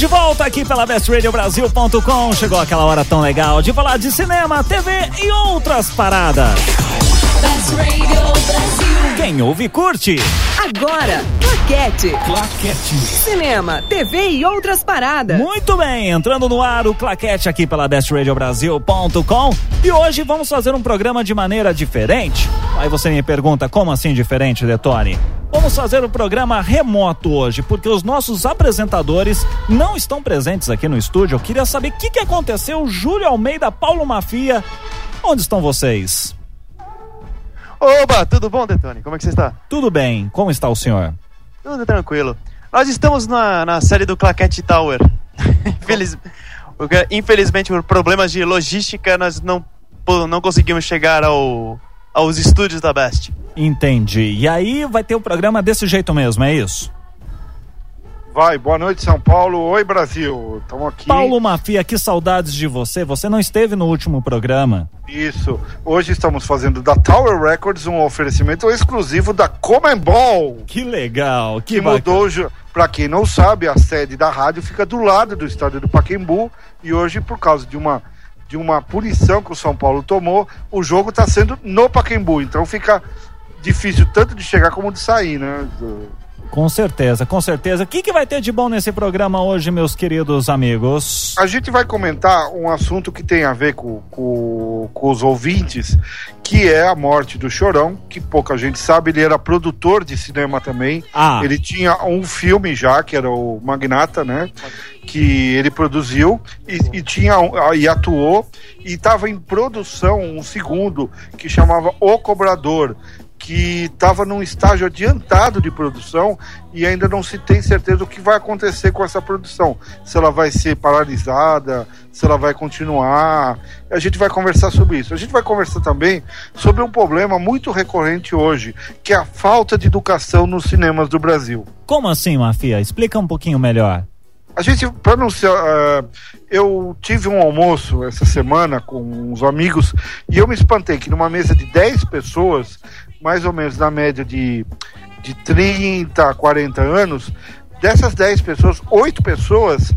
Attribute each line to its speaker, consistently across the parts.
Speaker 1: de volta aqui pela bestradiobrasil.com. Chegou aquela hora tão legal de falar de cinema, TV e outras paradas.
Speaker 2: Best Radio Brasil.
Speaker 1: Quem ouve curte.
Speaker 3: Agora, Claquete.
Speaker 1: Claquete.
Speaker 3: Cinema, TV e outras paradas.
Speaker 1: Muito bem, entrando no ar o Claquete aqui pela bestradiobrasil.com e hoje vamos fazer um programa de maneira diferente. Aí você me pergunta, como assim diferente, Detone? Vamos fazer o um programa remoto hoje, porque os nossos apresentadores não estão presentes aqui no estúdio. Eu queria saber o que, que aconteceu. Júlio Almeida, Paulo Mafia, onde estão vocês?
Speaker 4: Oba, tudo bom, Detone? Como é que você está?
Speaker 1: Tudo bem, como está o senhor?
Speaker 4: Tudo tranquilo. Nós estamos na, na série do Claquete Tower. Infeliz, infelizmente, por problemas de logística, nós não, não conseguimos chegar ao, aos estúdios da Best.
Speaker 1: Entendi. E aí vai ter o um programa desse jeito mesmo, é isso?
Speaker 5: Vai, boa noite São Paulo. Oi Brasil, estamos aqui.
Speaker 1: Paulo Mafia, que saudades de você. Você não esteve no último programa.
Speaker 5: Isso. Hoje estamos fazendo da Tower Records um oferecimento exclusivo da Comembol.
Speaker 1: Que legal, que,
Speaker 5: que mudou. Para quem não sabe, a sede da rádio fica do lado do estádio do Paquembu e hoje por causa de uma de uma punição que o São Paulo tomou, o jogo está sendo no Paquembu. Então fica difícil tanto de chegar como de sair, né?
Speaker 1: Com certeza, com certeza. O que, que vai ter de bom nesse programa hoje, meus queridos amigos?
Speaker 5: A gente vai comentar um assunto que tem a ver com, com, com, os ouvintes, que é a morte do Chorão, que pouca gente sabe, ele era produtor de cinema também.
Speaker 1: Ah.
Speaker 5: Ele tinha um filme já, que era o Magnata, né? Que ele produziu e, e tinha e atuou e estava em produção um segundo que chamava O Cobrador que estava num estágio adiantado de produção e ainda não se tem certeza do que vai acontecer com essa produção. Se ela vai ser paralisada, se ela vai continuar. A gente vai conversar sobre isso. A gente vai conversar também sobre um problema muito recorrente hoje, que é a falta de educação nos cinemas do Brasil.
Speaker 1: Como assim, Mafia? Explica um pouquinho melhor.
Speaker 5: A gente, para não ser, uh, eu tive um almoço essa semana com uns amigos e eu me espantei que numa mesa de 10 pessoas mais ou menos na média de, de 30 a 40 anos, dessas 10 pessoas, 8 pessoas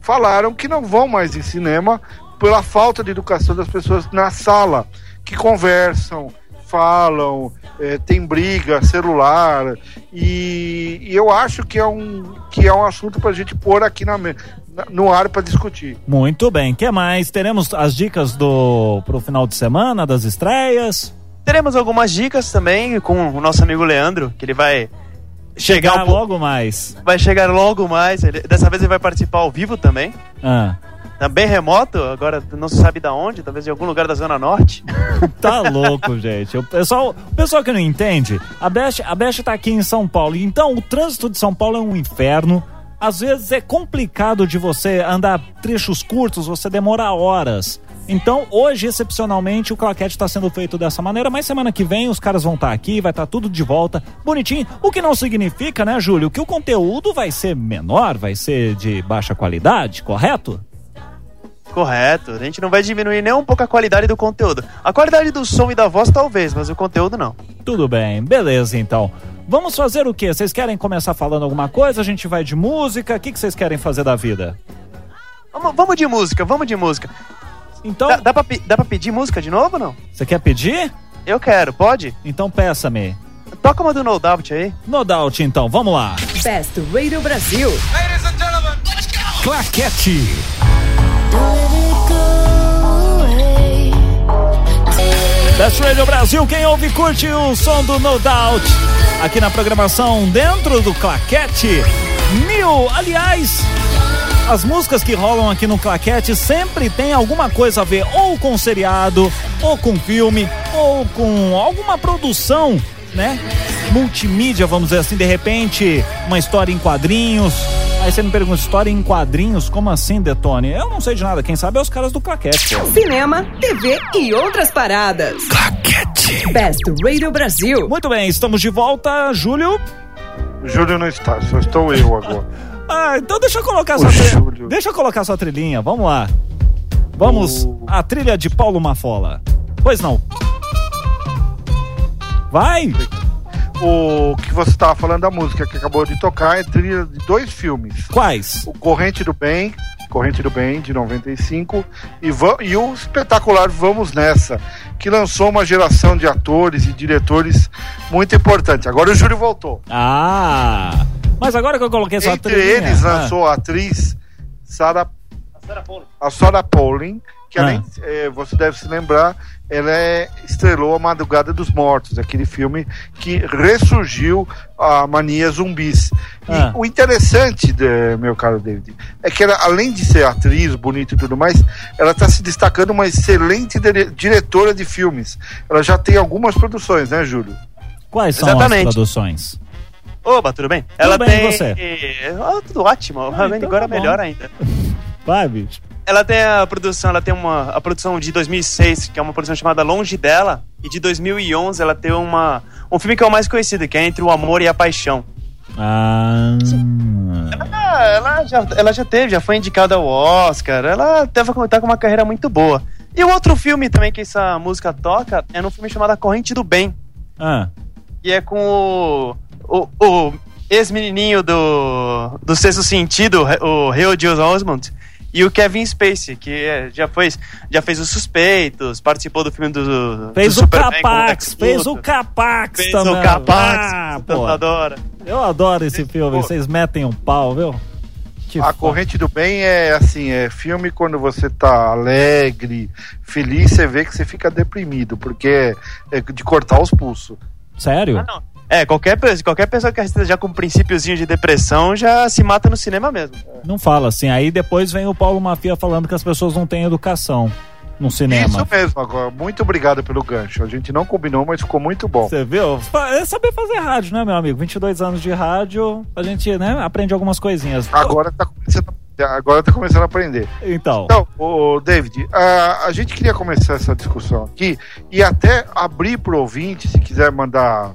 Speaker 5: falaram que não vão mais em cinema pela falta de educação das pessoas na sala, que conversam, falam, é, tem briga, celular, e, e, eu acho que é um, que é um assunto para a gente pôr aqui na, no ar para discutir.
Speaker 1: Muito bem, que mais? Teremos as dicas do pro final de semana, das estreias?
Speaker 4: Teremos algumas dicas também com o nosso amigo Leandro, que ele vai
Speaker 1: chegar, chegar um logo mais.
Speaker 4: Vai chegar logo mais. Ele, dessa vez ele vai participar ao vivo também.
Speaker 1: Ah.
Speaker 4: Tá bem remoto, agora não se sabe da onde, talvez em algum lugar da Zona Norte.
Speaker 1: tá louco, gente. O pessoal, o pessoal que não entende, a Best, a Best tá aqui em São Paulo. Então, o trânsito de São Paulo é um inferno. Às vezes é complicado de você andar trechos curtos, você demora horas. Então, hoje, excepcionalmente, o claquete está sendo feito dessa maneira, mas semana que vem os caras vão estar tá aqui, vai estar tá tudo de volta, bonitinho. O que não significa, né, Júlio, que o conteúdo vai ser menor, vai ser de baixa qualidade, correto?
Speaker 4: Correto. A gente não vai diminuir nem um pouco a qualidade do conteúdo. A qualidade do som e da voz, talvez, mas o conteúdo não.
Speaker 1: Tudo bem, beleza então. Vamos fazer o quê? Vocês querem começar falando alguma coisa? A gente vai de música? O que vocês querem fazer da vida?
Speaker 4: Vamos, vamos de música, vamos de música.
Speaker 1: Então.
Speaker 4: Dá, dá, pra, dá pra pedir música de novo ou não?
Speaker 1: Você quer pedir?
Speaker 4: Eu quero, pode?
Speaker 1: Então peça-me.
Speaker 4: Toca uma do No Doubt aí.
Speaker 1: No Doubt, então, vamos lá.
Speaker 3: Best Radio Brasil.
Speaker 2: Ladies and gentlemen, let's go!
Speaker 1: Claquete. Best Radio Brasil, quem ouve curte o som do No Doubt. Aqui na programação dentro do Claquete. Mil, aliás, as músicas que rolam aqui no Claquete sempre tem alguma coisa a ver ou com seriado, ou com filme, ou com alguma produção, né? Multimídia, vamos dizer assim, de repente, uma história em quadrinhos. Aí você me pergunta, história em quadrinhos? Como assim, Detone? Eu não sei de nada, quem sabe é os caras do Claquete. Pô.
Speaker 3: Cinema, TV e outras paradas.
Speaker 1: Claquete.
Speaker 3: Best Radio Brasil.
Speaker 1: Muito bem, estamos de volta, Júlio.
Speaker 5: Júlio não está, só estou eu agora.
Speaker 1: Ah, então deixa eu colocar sua trilha. Deixa eu colocar sua trilhinha. Vamos lá. Vamos uh. a trilha de Paulo Mafola. Pois não. Vai!
Speaker 5: o que você estava falando da música que acabou de tocar é trilha de dois filmes.
Speaker 1: Quais?
Speaker 5: O Corrente do Bem, Corrente do Bem, de 95, e, e o espetacular Vamos Nessa, que lançou uma geração de atores e diretores muito importante. Agora o Júlio voltou.
Speaker 1: Ah! Mas agora que eu coloquei essa
Speaker 5: Entre
Speaker 1: trilhinha,
Speaker 5: eles
Speaker 1: ah,
Speaker 5: lançou a atriz Sarah, a Sarah Paulin, que
Speaker 1: Ah.
Speaker 5: além, eh, você deve se lembrar, ela é, estrelou a Madrugada dos Mortos, aquele filme que ressurgiu a mania zumbis. E
Speaker 1: Ah.
Speaker 5: o interessante, de- meu caro David, é que ela, além de ser atriz, bonita e tudo mais, ela está se destacando uma excelente dire- diretora de filmes. Ela já tem algumas produções, né, Júlio?
Speaker 1: Quais são
Speaker 4: Exatamente.
Speaker 1: as produções?
Speaker 4: Oba, tudo bem? Ela
Speaker 1: bem,
Speaker 4: tem.
Speaker 1: e você?
Speaker 4: Ah, tudo ótimo.
Speaker 1: Ah,
Speaker 4: Realmente
Speaker 1: então
Speaker 4: agora
Speaker 1: tá
Speaker 4: melhor ainda.
Speaker 1: Vai, bicho.
Speaker 4: Ela tem a produção, ela tem uma a produção de 2006, que é uma produção chamada Longe dela, e de 2011 ela tem uma um filme que é o mais conhecido, que é Entre o Amor e a Paixão.
Speaker 1: Ah.
Speaker 4: Ah, ela já ela já teve, já foi indicada ao Oscar. Ela deve tá com uma carreira muito boa. E o outro filme também que essa música toca é num filme chamado A Corrente do Bem,
Speaker 1: Ah.
Speaker 4: que é com o, o, o ex-menininho do, do Sexto Sentido, o Harold Osmond, e o Kevin Spacey, que é- já, foi, já fez Os Suspeitos, participou do filme do,
Speaker 1: Fez
Speaker 4: do
Speaker 1: o
Speaker 4: Superman
Speaker 1: Capax, fez o Capax
Speaker 4: fez
Speaker 1: também.
Speaker 4: o Capax,
Speaker 1: Ah, pô.
Speaker 4: adora.
Speaker 1: Eu adoro esse filme,
Speaker 5: Pô.
Speaker 1: vocês metem um pau, viu? Que
Speaker 5: A
Speaker 1: foda.
Speaker 5: Corrente do Bem é assim, é filme quando você tá alegre, feliz, você vê que você fica deprimido, porque é, é de cortar os pulsos.
Speaker 1: Sério?
Speaker 4: Ah, não. É, qualquer, qualquer pessoa que esteja já com um princípiozinho de depressão já se mata no cinema mesmo.
Speaker 1: Não fala assim. Aí depois vem o Paulo Mafia falando que as pessoas não têm educação no cinema.
Speaker 5: Isso mesmo, agora. Muito obrigado pelo gancho. A gente não combinou, mas ficou muito bom.
Speaker 1: Você viu? É saber fazer rádio, né, meu amigo? 22 anos de rádio, a gente, né, aprende algumas coisinhas.
Speaker 5: Agora tá começando, a- agora tá começando a aprender.
Speaker 1: Então,
Speaker 5: Então, o David, a, a gente queria começar essa discussão aqui e até abrir pro ouvinte, se quiser mandar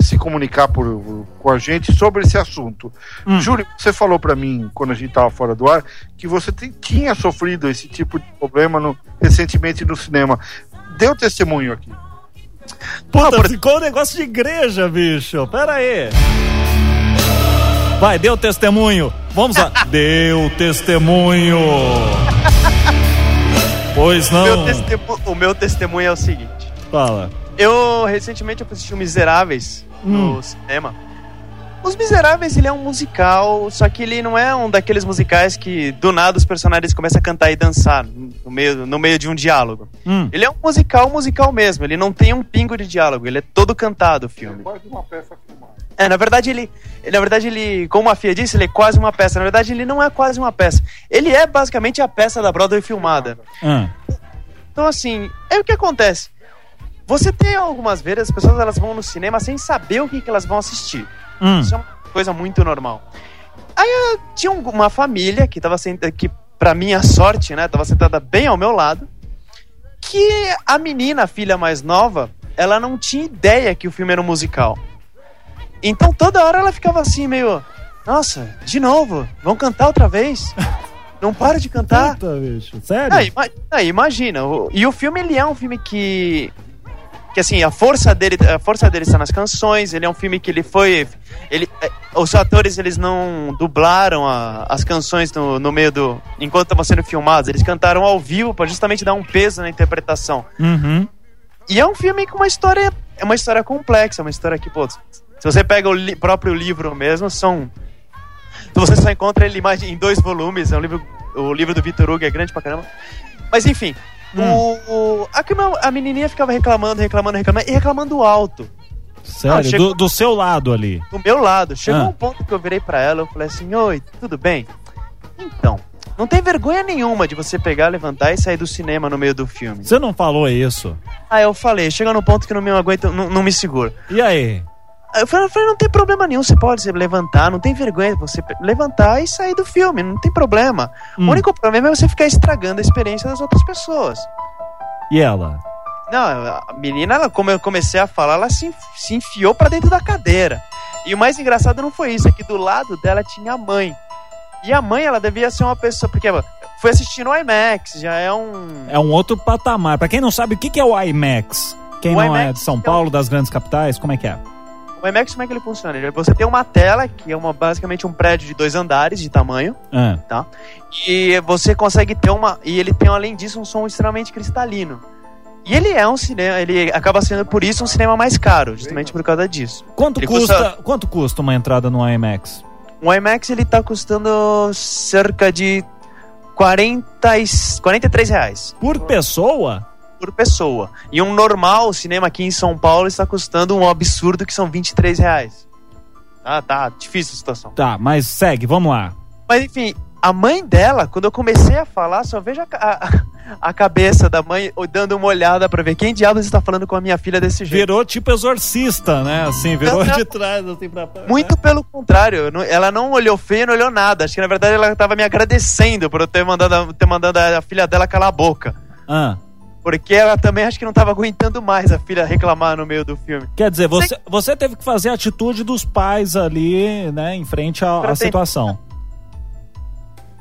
Speaker 5: se comunicar por, com a gente sobre esse assunto.
Speaker 1: Hum.
Speaker 5: Júlio, você falou pra mim, quando a gente tava fora do ar, que você tem- tinha sofrido esse tipo de problema no- recentemente no cinema. Deu testemunho aqui.
Speaker 1: puta, ficou um negócio de igreja, bicho. Pera aí. Vai, deu testemunho. Vamos lá. deu testemunho. Pois não.
Speaker 4: Meu testemu- o meu testemunho é o seguinte.
Speaker 1: Fala.
Speaker 4: Eu, recentemente, eu assisti o Miseráveis
Speaker 1: Hum.
Speaker 4: no cinema. Os Miseráveis, ele é um musical, só que ele não é um daqueles musicais que do nada os personagens começam a cantar e dançar no meio, no meio de um diálogo.
Speaker 1: Hum.
Speaker 4: Ele é um musical, musical mesmo. Ele não tem um pingo de diálogo. Ele é todo cantado o filme.
Speaker 5: Quase uma peça filmada.
Speaker 4: É, na verdade, ele. Na verdade, ele. Como a Fia disse, ele é quase uma peça. Na verdade, ele não é quase uma peça. Ele é basicamente a peça da Broadway filmada.
Speaker 1: Ah.
Speaker 4: Então, assim, é o que acontece. Você tem algumas vezes, as pessoas elas vão no cinema sem saber o que, que elas vão assistir.
Speaker 1: Hum.
Speaker 4: Isso é uma coisa muito normal. Aí eu tinha um- uma família que tava sentada, que pra minha sorte, né, tava sentada bem ao meu lado, que a menina, a filha mais nova, ela não tinha ideia que o filme era um musical. Então toda hora ela ficava assim, meio, nossa, de novo, vão cantar outra vez? Não para de cantar.
Speaker 1: Puta, bicho. Sério?
Speaker 4: Ah, imagina. E o filme, ele é um filme que... Que, assim, a força dele, a força dele está nas canções. Ele é um filme que ele foi... Ele, eh, os atores, eles não dublaram a- as canções no, no meio do... Enquanto estavam sendo filmados. Eles cantaram ao vivo para justamente dar um peso na interpretação.
Speaker 1: Uhum.
Speaker 4: E é um filme com uma história... É uma história complexa. Uma história que, pô... Se você pega o li- próprio livro mesmo, são... Você só encontra ele mais em dois volumes. É um livro... O livro do Vitor Hugo é grande pra caramba. Mas enfim... O, o- a, a menininha ficava reclamando, reclamando, reclamando e reclamando alto.
Speaker 1: Sério?
Speaker 4: Ah, chegou-
Speaker 1: do, do seu lado ali.
Speaker 4: Do meu lado. Chegou
Speaker 1: Ah.
Speaker 4: um ponto que eu virei pra ela, eu falei assim: Oi, tudo bem? Então, não tem vergonha nenhuma de você pegar, levantar e sair do cinema no meio do filme.
Speaker 1: Você não falou isso.
Speaker 4: Aí eu falei, chega no ponto que não me aguento, não, não me seguro.
Speaker 1: E aí?
Speaker 4: Eu falei, não tem problema nenhum, você pode se levantar, não tem vergonha você levantar e sair do filme, não tem problema.
Speaker 1: Hum.
Speaker 4: O único problema é você ficar estragando a experiência das outras pessoas.
Speaker 1: E ela?
Speaker 4: Não, a menina, ela, como eu comecei a falar, ela se, se enfiou pra dentro da cadeira. E o mais engraçado não foi isso, é que do lado dela tinha a mãe. E a mãe, ela devia ser uma pessoa, porque foi assistir no IMAX, já é um...
Speaker 1: É um outro patamar. Pra quem não sabe, o que é o IMAX? Quem
Speaker 4: O
Speaker 1: não é
Speaker 4: IMAX
Speaker 1: de São
Speaker 4: é
Speaker 1: Paulo, das grandes capitais, como é que é?
Speaker 4: O IMAX, como é que ele funciona? Você tem uma tela, que é uma, basicamente um prédio de dois andares de tamanho,
Speaker 1: Ah,
Speaker 4: e você consegue ter uma. E ele tem, além disso, um som extremamente cristalino. E ele é um cinema, ele acaba sendo por isso um cinema mais caro, justamente por causa disso.
Speaker 1: Quanto
Speaker 4: Ele
Speaker 1: custa,
Speaker 4: custa-
Speaker 1: quanto custa uma entrada no IMAX?
Speaker 4: O IMAX ele tá custando cerca de 40 e, 43 reais
Speaker 1: Por pessoa?
Speaker 4: Por pessoa. E um normal cinema aqui em São Paulo está custando um absurdo que são 23 reais. Ah, tá difícil a situação.
Speaker 1: Tá, mas segue, vamos lá.
Speaker 4: Mas enfim, a mãe dela, quando eu comecei a falar, só vejo a, a, a cabeça da mãe dando uma olhada pra ver quem diabos está falando com a minha filha desse jeito.
Speaker 1: Virou tipo exorcista, né? Assim, virou
Speaker 4: Não,
Speaker 1: de trás, assim, pra...
Speaker 4: Muito pelo contrário, ela não olhou feio, não olhou nada. Acho que na verdade ela tava me agradecendo por eu ter mandado, ter mandado a filha dela calar a boca.
Speaker 1: Ah,
Speaker 4: Porque ela também acho que não tava aguentando mais a filha reclamar no meio do filme.
Speaker 1: quer dizer, você, você teve que fazer a atitude dos pais ali, né, em frente à, situação.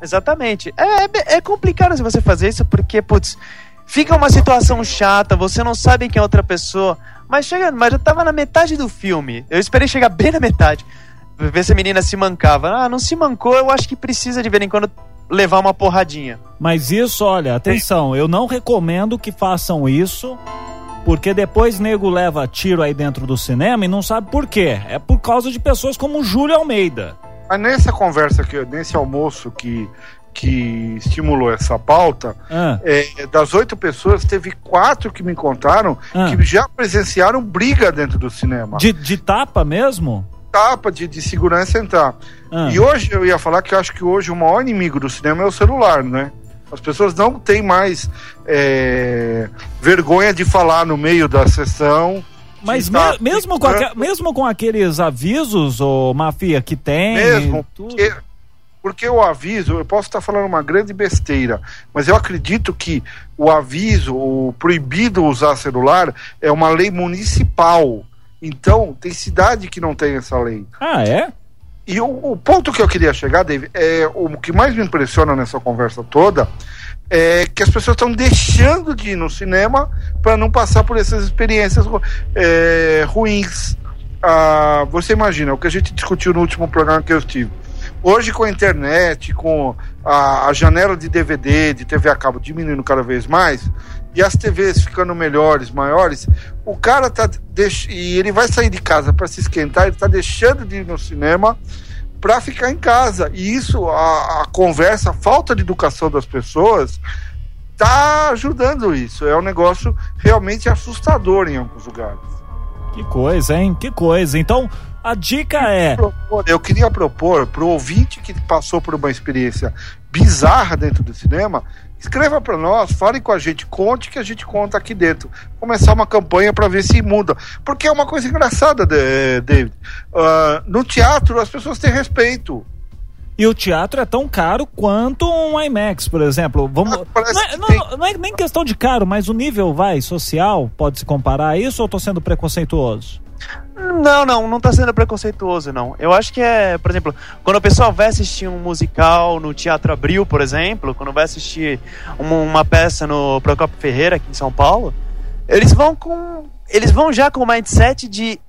Speaker 4: Exatamente. É, é, é complicado se você fazer isso porque, putz, fica uma situação chata, você não sabe quem é outra pessoa. Mas chega, mas eu tava na metade do filme. Eu esperei chegar bem na metade. Ver se a menina se mancava. Ah, não se mancou, eu acho que precisa de vez em quando levar uma porradinha.
Speaker 1: Mas isso, olha, atenção, eu não recomendo que façam isso, porque depois nego leva tiro aí dentro do cinema e não sabe por quê. É por causa de pessoas como o Júlio Almeida.
Speaker 5: Mas nessa conversa, que, nesse almoço que, que estimulou essa pauta,
Speaker 1: Ah,
Speaker 5: é, das oito pessoas, teve quatro que me contaram
Speaker 1: Ah.
Speaker 5: que já presenciaram briga dentro do cinema.
Speaker 1: de, de tapa mesmo?
Speaker 5: Tapa de, de segurança entrar.
Speaker 1: Ah,
Speaker 5: E hoje eu ia falar que eu acho que hoje o maior inimigo do cinema é o celular, né? As pessoas não têm mais é, vergonha de falar no meio da sessão.
Speaker 1: mas
Speaker 5: tá
Speaker 1: me- mesmo, com mesmo com aqueles avisos, ô Mafia, que tem.
Speaker 5: Mesmo, porque, porque o aviso, eu posso estar falando uma grande besteira, mas eu acredito que o aviso, o proibido usar celular, é uma lei municipal. Então, tem cidade que não tem essa lei.
Speaker 1: Ah, é?
Speaker 5: E o, o ponto que eu queria chegar, Dave, é o que mais me impressiona nessa conversa toda é que as pessoas estão deixando de ir no cinema para não passar por essas experiências é, ruins. Ah, você imagina o que a gente discutiu no último programa que eu estive. Hoje, com a internet, com a, a janela de DVD, de TV a cabo diminuindo cada vez mais, e as TVs ficando melhores, maiores, o cara tá deix... e ele vai sair de casa para se esquentar, ele tá deixando de ir no cinema para ficar em casa. E isso, a, a conversa, a falta de educação das pessoas tá ajudando isso. É um negócio realmente assustador em alguns lugares.
Speaker 1: Que coisa, hein? Que coisa. Então, a dica é.
Speaker 5: propor- eu queria propor para o ouvinte que passou por uma experiência bizarra dentro do cinema, escreva para nós, fale com a gente, conte que a gente conta aqui dentro. Começar uma campanha para ver se muda. Porque é uma coisa engraçada, David. Ah, no teatro as pessoas têm respeito.
Speaker 1: E o teatro é tão caro quanto um IMAX, por exemplo. Vamos...
Speaker 5: Ah,
Speaker 1: Não, é, não- não é nem questão de caro, mas o nível, vai, social, pode se comparar a isso ou tô sendo preconceituoso?
Speaker 4: Não, não, não tá sendo preconceituoso, não. Eu acho que é, por exemplo, quando o pessoal vai assistir um musical no Teatro Abril, por exemplo, quando vai assistir uma, uma peça no Procopio Ferreira aqui em São Paulo, eles vão com. Eles vão já com o mindset de.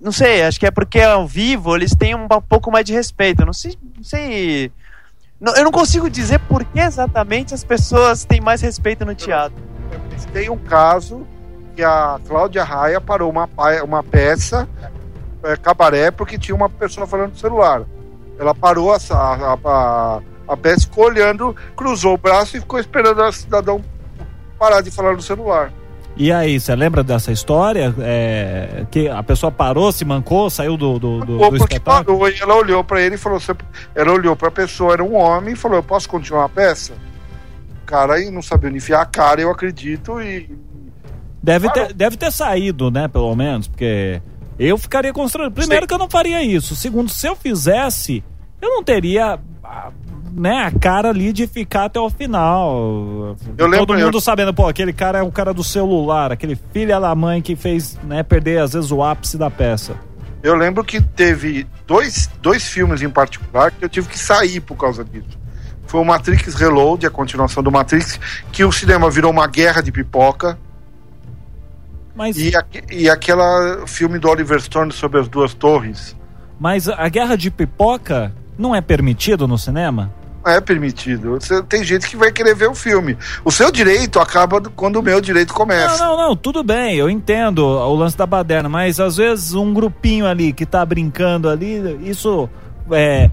Speaker 4: Não sei, acho que é porque ao vivo eles têm um, pouco mais de respeito. Não sei. Não sei eu não consigo dizer por que exatamente as pessoas têm mais respeito no teatro.
Speaker 5: Tem um caso que a Cláudia Raia parou uma, uma peça, é, cabaré, porque tinha uma pessoa falando no celular. Ela parou a, a, a, a peça, ficou olhando, cruzou o braço e ficou esperando a cidadão parar de falar no celular.
Speaker 1: E aí, você lembra dessa história? É, que a pessoa parou, se mancou, saiu do, do, do, do
Speaker 5: porque
Speaker 1: espetáculo?
Speaker 5: parou e ela olhou para ele e falou: ela olhou para a pessoa, era um homem, e falou: Eu posso continuar a peça? O cara não sabia onde enfiar a cara, eu acredito, e
Speaker 1: Deve
Speaker 5: Parou.
Speaker 1: ter, deve ter saído, né, pelo menos, porque eu ficaria constrangido. Primeiro
Speaker 5: Sim.
Speaker 1: que eu não faria isso. Segundo, se eu fizesse, eu não teria né, a cara ali de ficar até o final.
Speaker 5: Eu lembro-
Speaker 1: Todo mundo
Speaker 5: eu-
Speaker 1: sabendo, pô, aquele cara é o cara do celular, aquele filho da mãe que fez, né, perder às vezes o ápice da peça.
Speaker 5: Eu lembro que teve dois, dois filmes em particular que eu tive que sair por causa disso. Foi o Matrix Reload, a continuação do Matrix, que o cinema virou uma guerra de pipoca.
Speaker 1: Mas,
Speaker 5: E, aque- e aquela filme do Oliver Stone sobre as duas torres.
Speaker 1: mas a guerra de pipoca não é permitido no cinema?
Speaker 5: Não é permitido. Você- tem gente que vai querer ver o filme. O seu direito acaba quando o meu direito
Speaker 1: Não,
Speaker 5: começa.
Speaker 1: não, não, tudo bem, eu entendo o lance da baderna, mas às vezes um grupinho ali que tá brincando ali, isso é.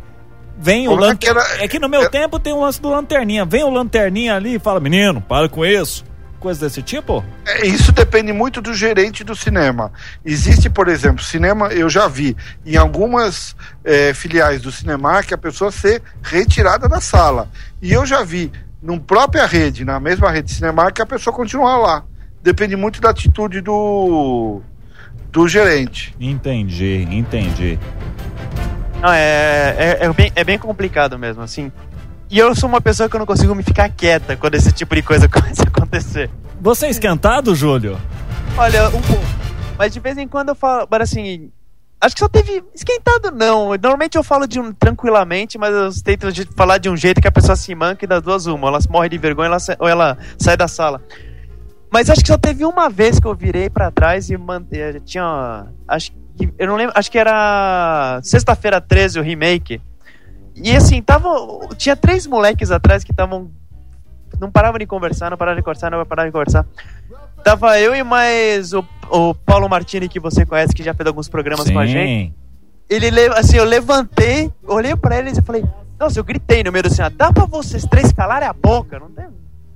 Speaker 1: Vem o
Speaker 5: Como é
Speaker 1: lanterninha.
Speaker 5: era-
Speaker 1: É que no meu
Speaker 5: é-
Speaker 1: tempo tem um lance do lanterninha. Vem o lanterninha ali e fala, menino, para com isso. Coisa desse tipo?
Speaker 5: É, Isso depende muito do gerente do cinema. Existe, por exemplo, cinema, eu já vi em algumas eh, filiais do Cinemark a pessoa ser retirada da sala. E eu já vi, numa própria rede, na mesma rede Cinemark, a pessoa continuar lá. Depende muito da atitude do, do gerente.
Speaker 1: Entendi, entendi.
Speaker 4: Não, é, é, é bem, é bem complicado mesmo, assim. E eu sou uma pessoa que eu não consigo me ficar quieta quando esse tipo de coisa começa a acontecer.
Speaker 1: Você é esquentado, Júlio?
Speaker 4: Olha, um pouco. Mas de vez em quando eu falo, mas assim. Acho que só teve esquentado, não. Normalmente eu falo de um tranquilamente, mas eu tento falar de um jeito que a pessoa se manca e das duas uma. Ela morre de vergonha ela ou ela sai da sala. Mas acho que só teve uma vez que eu virei pra trás e mantei. Tinha. Acho que. Eu não lembro. Acho que era. Sexta-feira 13, o remake. E assim, tava. Tinha três moleques atrás que estavam. Não paravam de conversar, não paravam de conversar, não paravam de conversar. Tava eu e mais o, o Paulo Martini, que você conhece, que já fez alguns programas com a gente. Ele, le- assim, eu levantei, olhei pra eles e falei, nossa, eu gritei no meio do cinema, dá pra vocês três calarem a boca? Não tem.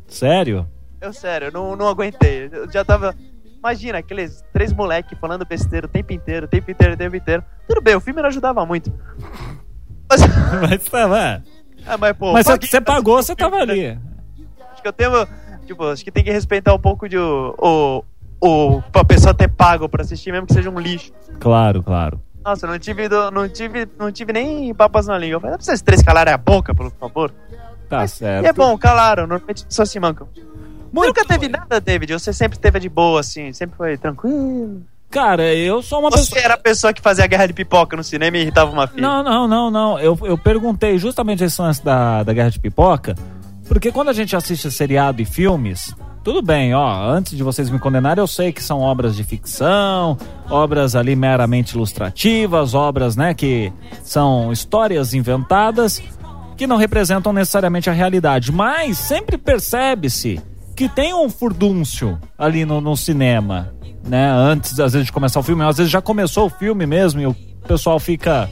Speaker 1: Sério?
Speaker 4: Eu, sério, eu não, não aguentei. Eu já tava. Imagina, aqueles três moleques falando besteira o tempo inteiro, o tempo inteiro, o tempo inteiro. Tudo bem, o filme não ajudava muito. Mas,
Speaker 1: Mas tá, vai.
Speaker 4: ah, mas, pô,
Speaker 1: Mas você-
Speaker 4: paguei
Speaker 1: você pagou, você tava
Speaker 4: né?
Speaker 1: ali.
Speaker 4: Acho que eu tenho. Tipo, acho que tem que respeitar um pouco de o. o, pra pessoa ter pago pra assistir, mesmo que seja um lixo.
Speaker 1: Claro, claro.
Speaker 4: Nossa, eu não tive, não tive, não tive nem papas na língua. Falei, dá pra vocês três calarem a boca, por favor?
Speaker 1: Tá certo.
Speaker 4: E é bom, calaram. Normalmente pessoas se mancam.
Speaker 1: Muito
Speaker 4: Nunca teve nada, David. Você sempre teve de boa, assim. Sempre foi tranquilo.
Speaker 1: Cara, eu sou uma pessoa.
Speaker 4: Você era a pessoa que fazia a guerra de pipoca no cinema e irritava uma filha.
Speaker 1: Não, não, não, não. Eu, eu perguntei justamente esse lance da, da Guerra de Pipoca, porque quando a gente assiste seriado e filmes, tudo bem, ó, antes de vocês me condenarem, eu sei que são obras de ficção, obras ali meramente ilustrativas, obras, né, que são histórias inventadas que não representam necessariamente a realidade, mas sempre percebe-se que tem um furdúncio ali no, no cinema, né, antes às vezes de começar o filme, às vezes já começou o filme mesmo e o pessoal fica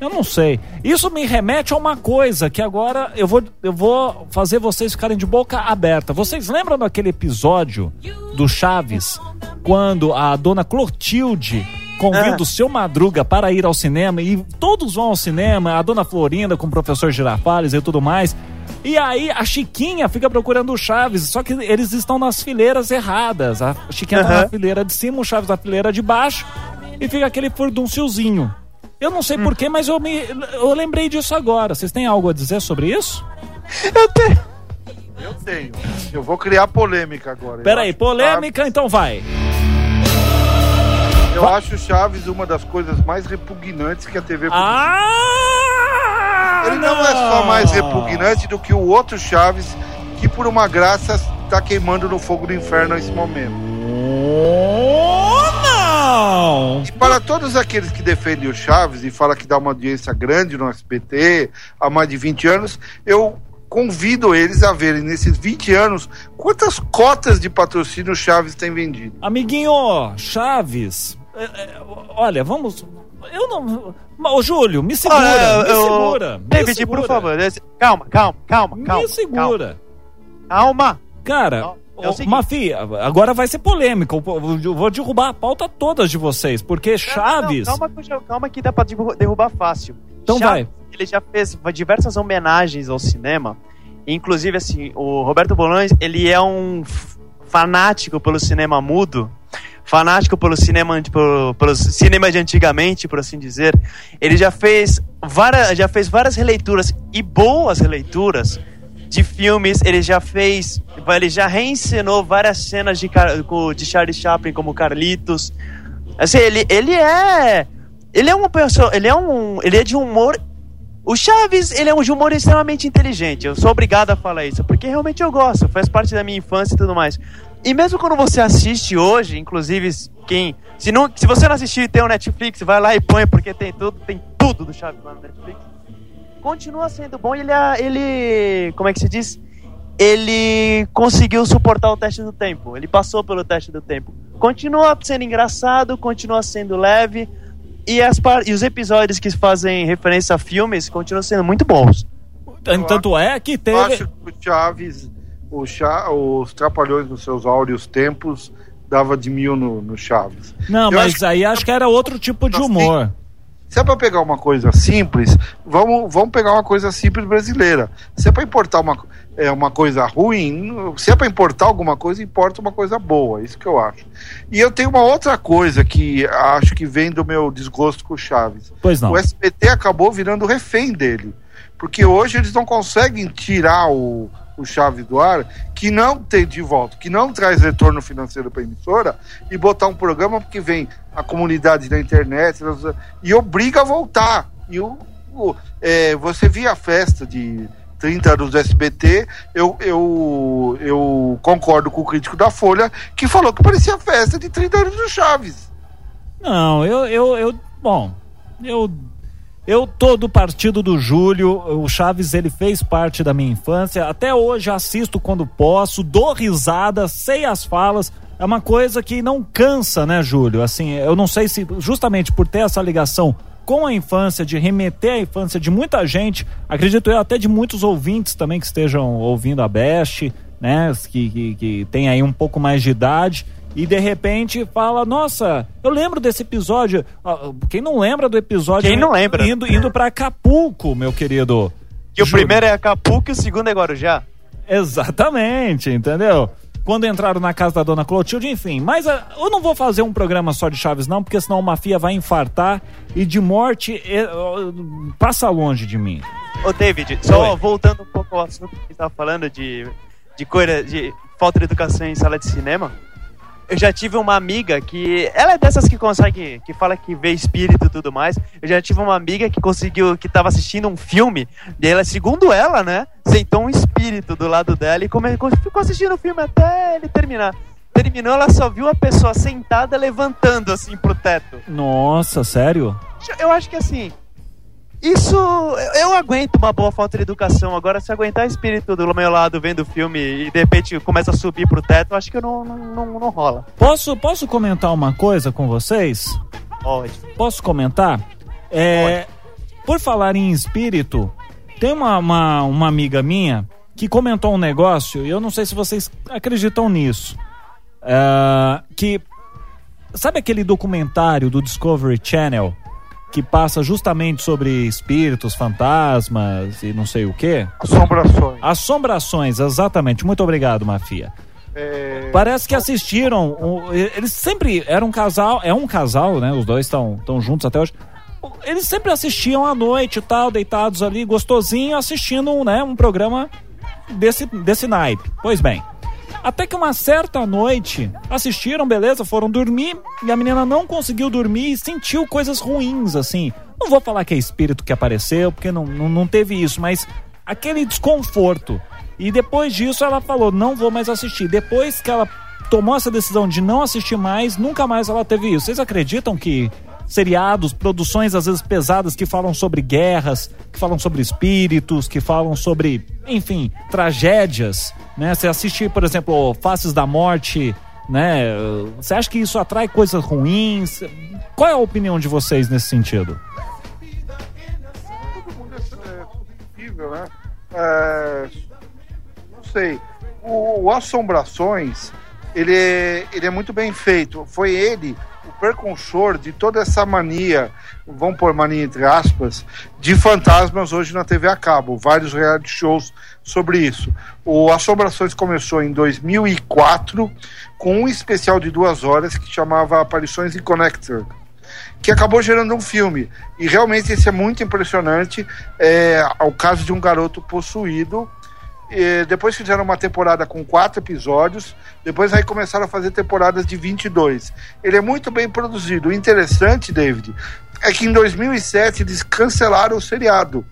Speaker 1: eu não sei. Isso me remete a uma coisa que agora eu vou, eu vou fazer vocês ficarem de boca aberta. Vocês lembram daquele episódio do Chaves, quando a dona Clotilde convida
Speaker 4: Ah.
Speaker 1: o seu Madruga para ir ao cinema e todos vão ao cinema, a dona Florinda com o professor Girafales e tudo mais. E aí a Chiquinha fica procurando o Chaves, só que eles estão nas fileiras erradas. A Chiquinha tá na fileira de cima, o Chaves na fileira de baixo e fica aquele furdúnciozinho. Eu não
Speaker 4: Hum.
Speaker 1: sei porquê, mas eu, me, eu lembrei disso agora. Vocês têm algo a dizer sobre isso?
Speaker 4: Eu tenho.
Speaker 5: Eu tenho. Eu vou criar polêmica agora.
Speaker 1: Pera
Speaker 5: Eu
Speaker 1: aí,
Speaker 5: acho
Speaker 1: polêmica, então vai.
Speaker 5: Eu acho Chaves uma das coisas mais repugnantes que a TV produziu.
Speaker 1: Ah!
Speaker 5: Ele não é só mais repugnante do que o outro Chaves, que por uma graça está queimando no fogo do inferno nesse momento.
Speaker 1: Oh, não!
Speaker 5: E para todos aqueles que defendem o Chaves e falam que dá uma audiência grande no SBT há mais de 20 anos, eu convido eles a verem nesses 20 anos quantas cotas de patrocínio o Chaves tem vendido.
Speaker 1: Amiguinho, Chaves. É, é, olha, vamos. Eu não. Ô, Júlio, me segura,
Speaker 4: Olha,
Speaker 1: me
Speaker 4: eu-
Speaker 1: segura. me
Speaker 4: David,
Speaker 1: segura,
Speaker 4: por favor. Calma, calma, calma, calma.
Speaker 1: Me segura.
Speaker 4: Calma.
Speaker 1: Cara,
Speaker 4: Não, é o.
Speaker 1: Mafi, agora vai ser polêmica. Eu eu vou derrubar a pauta toda de vocês, porque Chaves.
Speaker 4: Não, calma, eu calma que dá pra derru- derrubar fácil.
Speaker 1: Então vai.
Speaker 4: Ele já fez diversas homenagens ao cinema. Inclusive, assim, o Roberto Bolanes, ele é um fanático pelo cinema mudo. Fanático pelo cinema, pelo, pelo cinema de antigamente, por assim dizer. Ele já fez várias, já fez várias releituras e boas releituras de filmes. Ele já fez, ele já reencenou várias cenas de, de Charlie Chaplin, como Carlitos. Assim, ele, ele é. Ele é uma pessoa. Ele é um. Ele é de humor. O Chaves, ele é um humor extremamente inteligente. Eu sou obrigado a falar isso, porque realmente eu gosto, faz parte da minha infância e tudo mais. E mesmo quando você assiste hoje, inclusive quem. Se, não, se você não assistiu e tem o Netflix, vai lá e põe, porque tem tudo, tem tudo do Chaves lá no Netflix. Continua sendo bom e ele, é- ele. Como é que se diz? Ele conseguiu suportar o teste do tempo. Ele passou pelo teste do tempo. Continua sendo engraçado, continua sendo leve. E, as e os episódios que fazem referência a filmes continuam sendo muito bons.
Speaker 1: Tanto é que
Speaker 5: Eu
Speaker 1: teve.
Speaker 5: acho que o Chaves, o Cha, os Trapalhões nos seus áureos tempos, dava de mil no, no Chaves.
Speaker 1: Não,
Speaker 5: Eu
Speaker 1: mas
Speaker 5: acho que-
Speaker 1: aí acho que era outro tipo de humor.
Speaker 5: Se é pra pegar uma coisa simples, vamos, vamos pegar uma coisa simples brasileira. Se é pra importar uma, é, uma coisa ruim, se é pra importar alguma coisa, importa uma coisa boa. Isso que eu acho. E eu tenho uma outra coisa que acho que vem do meu desgosto com o Chaves.
Speaker 1: Pois não.
Speaker 5: O SBT acabou virando refém dele. Porque hoje eles não conseguem tirar o, o Chaves do ar, que não tem de volta, que não traz retorno financeiro para a emissora, e botar um programa que vem a comunidade da internet e obriga a voltar. E o, o- é, você via a festa de 30 anos do SBT, eu, eu, eu concordo com o crítico da Folha, que falou que parecia festa de 30 anos do Chaves.
Speaker 1: Não, eu, eu, eu, bom, eu, eu tô do partido do Júlio. O Chaves ele fez parte da minha infância. Até hoje assisto quando posso, dou risada, sei as falas. É uma coisa que não cansa, né, Júlio? Assim, eu não sei se justamente por ter essa ligação com a infância, de remeter à infância de muita gente, acredito eu até de muitos ouvintes também que estejam ouvindo a Best, né, que, que, que tem aí um pouco mais de idade, e de repente fala, nossa, eu lembro desse episódio. Quem não lembra do episódio?
Speaker 4: Quem não lembra?
Speaker 1: Indo, indo para Acapulco, meu querido.
Speaker 4: Que o primeiro é Acapulco e o segundo é Guarujá.
Speaker 1: Exatamente, entendeu? Quando entraram na casa da dona Clotilde, enfim. Mas ah, eu não vou fazer um programa só de Chaves, não, porque senão o Mafia vai infartar e de morte ah, passa longe de mim.
Speaker 4: Ô, David, só
Speaker 1: Oi.
Speaker 4: voltando um pouco ao assunto que você estava falando de, de coisa, de falta de educação em sala de cinema. Eu já tive uma amiga que. Ela é dessas que consegue. que fala que vê espírito e tudo mais. Eu já tive uma amiga que conseguiu. que tava assistindo um filme. E ela, segundo ela, né? Sentou um espírito do lado dela e come, ficou assistindo o filme até ele terminar. Terminou, ela só viu a pessoa sentada levantando assim pro teto.
Speaker 1: Nossa, sério?
Speaker 4: Eu acho que assim. Isso. eu- aguento uma boa falta de educação. Agora, se aguentar espírito do meu lado vendo o filme e de repente começa a subir pro teto, acho que não, não, não, não rola.
Speaker 1: Posso, posso comentar uma coisa com vocês?
Speaker 4: Pode.
Speaker 1: Posso comentar? É, por falar em espírito, tem uma, uma, uma amiga minha que comentou um negócio, e eu não sei se vocês acreditam nisso. É, que. Sabe aquele documentário do Discovery Channel que passa justamente sobre espíritos, fantasmas e não sei o quê?
Speaker 5: Assombrações.
Speaker 1: Assombrações, exatamente. Muito obrigado, Mafia.
Speaker 5: É,
Speaker 1: Parece que assistiram. o- Eles sempre eram um casal, é um casal, né? Os dois estão tão juntos até hoje. Eles sempre assistiam à noite e tal, deitados ali, gostosinho, assistindo né, um programa desse, desse naipe. Pois bem. Até que uma certa noite assistiram, beleza, foram dormir e a menina não conseguiu dormir e sentiu coisas ruins, assim. Não vou falar que é espírito que apareceu, porque não, não, não teve isso, mas aquele desconforto. E depois disso ela falou: não vou mais assistir. Depois que ela tomou essa decisão de não assistir mais, nunca mais ela teve isso. Vocês acreditam que seriados, produções às vezes pesadas que falam sobre guerras, que falam sobre espíritos, que falam sobre, enfim, tragédias, né? Você assiste, por exemplo, Faces da Morte, né? Você acha que isso atrai coisas ruins? Qual é a opinião de vocês nesse sentido?
Speaker 5: todo mundo é, possível, né? É, não sei. O, o Assombrações, ele é, ele é muito bem feito. Foi ele precursor de toda essa mania, vamos pôr mania entre aspas, de fantasmas hoje na TV a cabo. Vários reality shows sobre isso. O Assombrações começou em 2004 com um especial de duas horas que chamava Aparições em Connector que acabou gerando um filme. E realmente esse é muito impressionante. É o caso de um garoto possuído. E depois fizeram uma temporada com quatro episódios. Depois aí começaram a fazer temporadas de 22. Ele é muito bem produzido. O interessante, David, é que em 2007 eles cancelaram o seriado.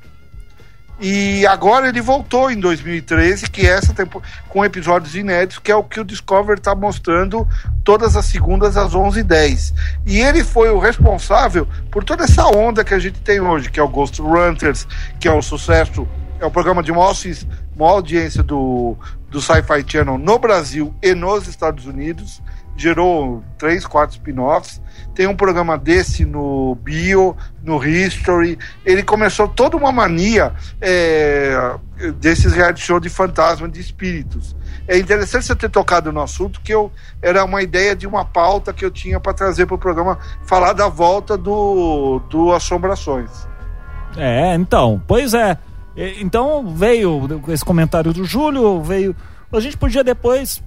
Speaker 5: E agora ele voltou em 2013, que é essa tempo, com episódios inéditos, que é o que o Discovery está mostrando todas as segundas às 11h10. E ele foi o responsável por toda essa onda que a gente tem hoje, que é o Ghost Hunters, que é o sucesso, é o programa de maior, maior audiência do, do Sci-Fi Channel no Brasil e nos Estados Unidos. Gerou três, quatro spin-offs. Tem um programa desse no Bio, no History. Ele começou toda uma mania é, desses reality show de fantasma, de espíritos. É interessante você ter tocado no assunto, que eu era uma ideia de uma pauta que eu tinha para trazer para o programa, falar da volta do, do Assombrações.
Speaker 1: É, então, pois é. Então veio esse comentário do Júlio, veio. A gente podia depois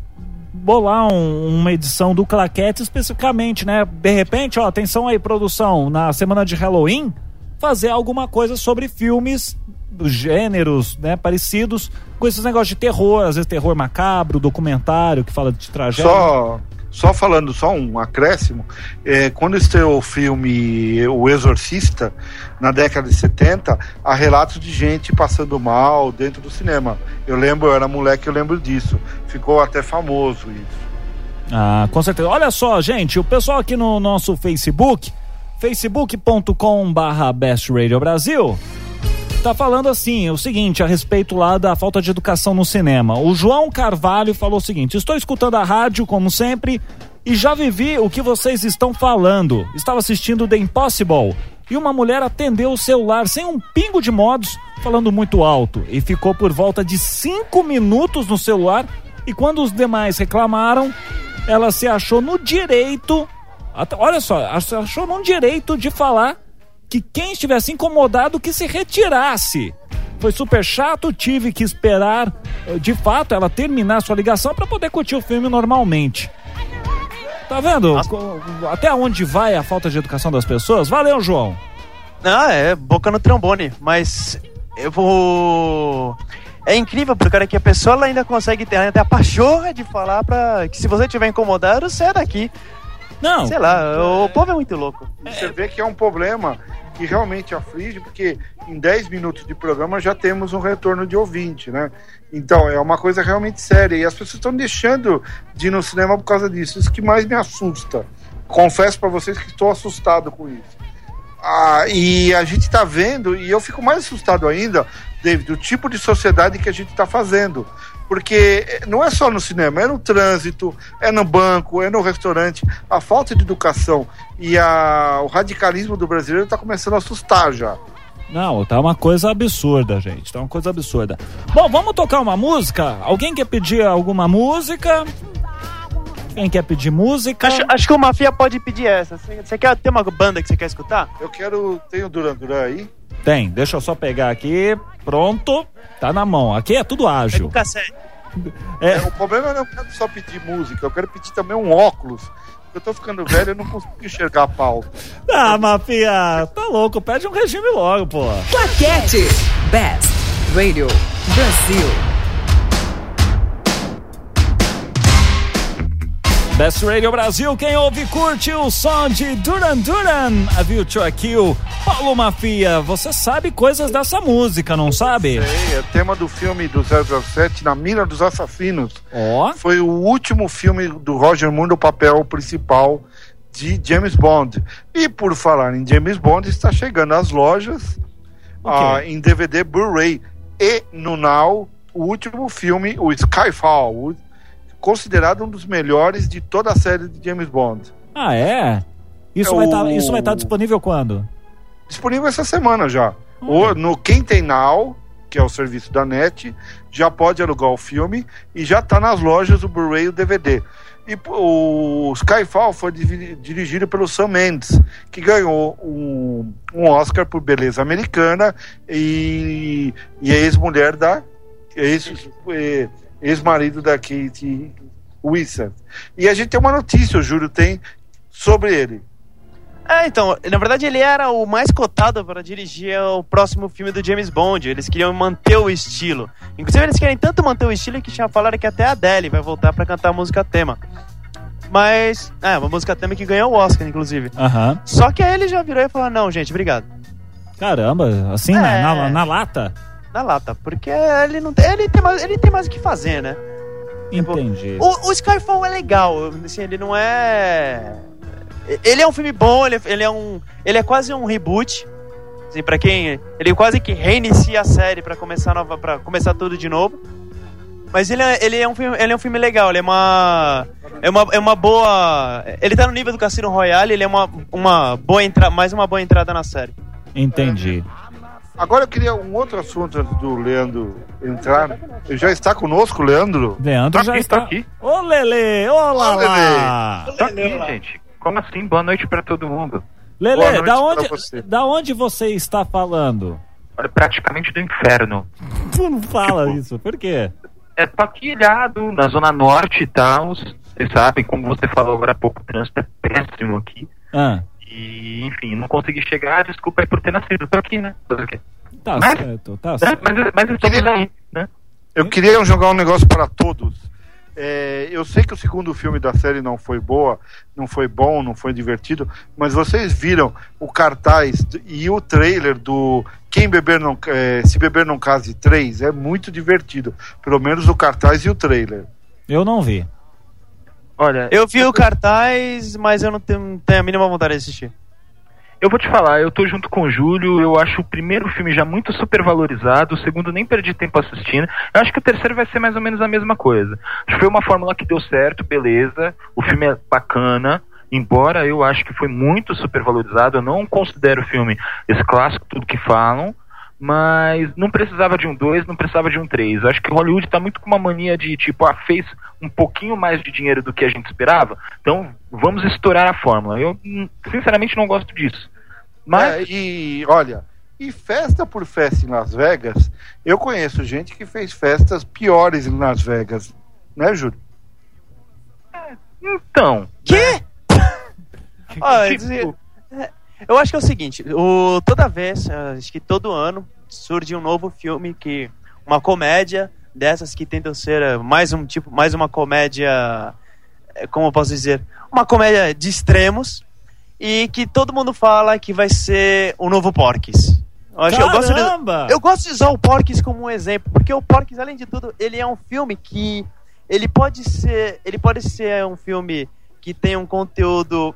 Speaker 1: bolar um- uma edição do Claquete especificamente, né? De repente, ó, atenção aí, produção, na semana de Halloween, fazer alguma coisa sobre filmes dos gêneros, né, parecidos com esses negócios de terror, às vezes terror macabro, documentário que fala de tragédia.
Speaker 5: Só, só falando, só um acréscimo, é, quando estreou o filme O Exorcista, na década de 70, há relatos de gente passando mal dentro do cinema. Eu lembro, eu era moleque, eu lembro disso. Ficou até famoso isso.
Speaker 1: Ah, com certeza. Olha só, gente, o pessoal aqui no nosso Facebook, facebook.com tá falando assim, o seguinte, a respeito lá da falta de educação no cinema. O João Carvalho falou o seguinte, estou escutando a rádio, como sempre, e já vivi o que vocês estão falando. Estava assistindo The Impossible e uma mulher atendeu o celular sem um pingo de modos, falando muito alto, e ficou por volta de cinco minutos no celular, e quando os demais reclamaram, ela se achou no direito, olha só, achou no direito de falar que quem estivesse incomodado que se retirasse. Foi super chato, tive que esperar, eh, de fato, ela terminar sua ligação para poder curtir o filme normalmente. Tá vendo? Co- Até onde vai a falta de educação das pessoas? Valeu, João.
Speaker 4: Ah, é boca no trombone, mas eu vou. É incrível, porque cara que a pessoa ainda consegue ter até a pachorra de falar pra que se você estiver incomodado, sai daqui.
Speaker 1: Não.
Speaker 4: Sei lá, o povo é muito louco.
Speaker 5: Você vê que é um problema que realmente aflige, porque em 10 minutos de programa já temos um retorno de ouvinte, né? Então, é uma coisa realmente séria. E as pessoas estão deixando de ir no cinema por causa disso. Isso que mais me assusta. Confesso para vocês que estou assustado com isso. Ah, e a gente está vendo, e eu fico mais assustado ainda, David, do tipo de sociedade que a gente está fazendo. Porque não é só no cinema, é no trânsito, é no banco, é no restaurante. A falta de educação e a- o radicalismo do brasileiro está começando a assustar já.
Speaker 1: Não, tá uma coisa absurda, gente. Tá uma coisa absurda. Bom, vamos tocar uma música? Alguém quer pedir alguma música? Quem quer pedir música?
Speaker 4: Acho, acho que o Mafia pode pedir essa. Você você quer ter uma banda que você quer escutar?
Speaker 5: Eu quero. Tem o Duran Duran aí?
Speaker 1: Tem, deixa eu só pegar aqui. Pronto, tá na mão. Aqui é tudo
Speaker 4: Pega
Speaker 1: ágil.
Speaker 4: o cassete.
Speaker 1: É,
Speaker 5: O problema não é só pedir música, eu quero pedir também um óculos. Eu tô ficando velho, eu não consigo enxergar a pauta.
Speaker 1: ah, Mafia, tá louco, pede um regime logo, pô.
Speaker 3: Claquete. Best Radio Brasil.
Speaker 1: Best Radio Brasil, quem ouve curte o som de Duran Duran, A View to a Kill. Paulo Mafia, você sabe coisas dessa música, não sabe?
Speaker 5: É, é tema do filme do 007, Na Mira dos Assassinos.
Speaker 1: Ó,
Speaker 5: Foi o último filme do Roger Moore no papel principal de James Bond. E por falar em James Bond, está chegando às lojas
Speaker 1: O quê?
Speaker 5: ah, em DVD Blu-ray e no Now o último filme, o Skyfall, o- considerado um dos melhores de toda a série de James Bond.
Speaker 1: ah é? Isso
Speaker 5: É
Speaker 1: vai
Speaker 5: o-
Speaker 1: tá, isso vai estar disponível quando?
Speaker 5: Disponível essa semana já.
Speaker 1: Olha.
Speaker 5: O, no Quem Tem Now, que é o serviço da NET, já pode alugar o filme e já está nas lojas o Blu-ray e o DVD. E o Skyfall foi dirigido pelo Sam Mendes, que ganhou um, um Oscar por beleza americana e, e é ex-mulher da ex- eh, ex-marido da Kate Winslet. E a gente tem uma notícia, o Júlio tem sobre ele.
Speaker 4: É, então, na verdade ele era o mais cotado para dirigir o próximo filme do James Bond. Eles queriam manter o estilo. Inclusive, eles querem tanto manter o estilo que já falaram que até a Adele vai voltar para cantar a música tema. Mas, é, uma música tema que ganhou o Oscar, inclusive.
Speaker 1: Aham.
Speaker 4: Só que aí ele já virou e falou: não, gente, obrigado.
Speaker 1: Caramba, assim, na,
Speaker 4: É.
Speaker 1: na, na lata?
Speaker 4: Na lata, porque ele não tem, ele tem mais, ele tem mais o que fazer, né?
Speaker 1: Entendi.
Speaker 4: O, o Skyfall é legal, assim, ele não é. Ele é um filme bom, ele, ele é um. Ele é quase um reboot. Assim, para quem. Ele quase que reinicia a série pra começar nova. para começar tudo de novo. Mas ele é, ele é um filme. Ele é um filme legal, ele é uma. É uma, é uma boa. Ele tá no nível do Cassino Royale, ele é uma, uma boa entrada. Mais uma boa entrada na série.
Speaker 1: Entendi.
Speaker 5: Agora eu queria um outro assunto antes do Leandro entrar. Ele já está conosco, Leandro?
Speaker 1: Leandro
Speaker 6: Tô
Speaker 1: já
Speaker 6: aqui,
Speaker 1: está.
Speaker 6: tô aqui.
Speaker 1: Ô, Lele! Olá,
Speaker 5: Ô, Lelê.
Speaker 1: lá!
Speaker 6: Tô aqui, gente. Como assim? Boa noite pra todo mundo.
Speaker 1: Lele, da onde,
Speaker 5: você.
Speaker 1: da onde você está falando?
Speaker 6: Olha, praticamente do inferno.
Speaker 1: Tu não fala
Speaker 6: Tipo-
Speaker 1: isso, por quê?
Speaker 6: É, tô aqui ilhado, na zona norte e tal. Vocês sabem, como você falou agora há pouco, o trânsito é péssimo aqui.
Speaker 1: Ah,
Speaker 6: E, enfim, não consegui chegar. Desculpa aí por ter nascido. Tô aqui, né? Fazer o quê?
Speaker 1: tá
Speaker 6: Mas-
Speaker 1: certo, tá
Speaker 6: Né?
Speaker 1: certo.
Speaker 6: Mas, mas estamos aí, né?
Speaker 5: Eu queria jogar um negócio para todos. É, eu sei que o segundo filme da série não foi boa, não foi bom, não foi divertido, mas vocês viram o cartaz e o trailer do Quem Beber Não é, Se Beber Não Case 3 é muito divertido. Pelo menos o cartaz e o trailer.
Speaker 1: Eu não vi.
Speaker 6: Olha,
Speaker 4: Eu vi o cartaz, mas eu não tenho, não tenho a mínima vontade de assistir.
Speaker 6: Eu vou te falar, eu tô junto com o Júlio, eu acho o primeiro filme já muito super valorizado, o segundo nem perdi tempo assistindo. Eu acho que o terceiro vai ser mais ou menos a mesma coisa. Foi uma fórmula que deu certo, beleza. O filme é bacana, embora eu acho que foi muito super valorizado. Eu não considero o filme esse clássico, tudo que falam. Mas não precisava de um 2, não precisava de um 3. Acho que Hollywood tá muito com uma mania de tipo, ah, fez um pouquinho mais de dinheiro do que a gente esperava, então vamos estourar a fórmula. Eu, hum, sinceramente, não gosto disso. Mas
Speaker 5: É, e olha, e festa por festa em Las Vegas, eu conheço gente que fez festas piores em Las Vegas, né, Júlio?
Speaker 6: Então.
Speaker 4: Que? Ó,
Speaker 6: tipo,
Speaker 4: eu- acho que é o seguinte, o, toda vez, eh, acho que todo ano, surge um novo filme que. Uma comédia dessas que tentam ser eh, mais um tipo, mais uma comédia. eh, Como eu posso dizer? Uma comédia de extremos. E que todo mundo fala que vai ser o novo Porques. Eu, acho, eu, gosto de,
Speaker 1: Caramba!
Speaker 4: eu gosto de usar o Porques como um exemplo, porque o Porques, além de tudo, ele é um filme que ele pode ser, ele pode ser um filme que tem um conteúdo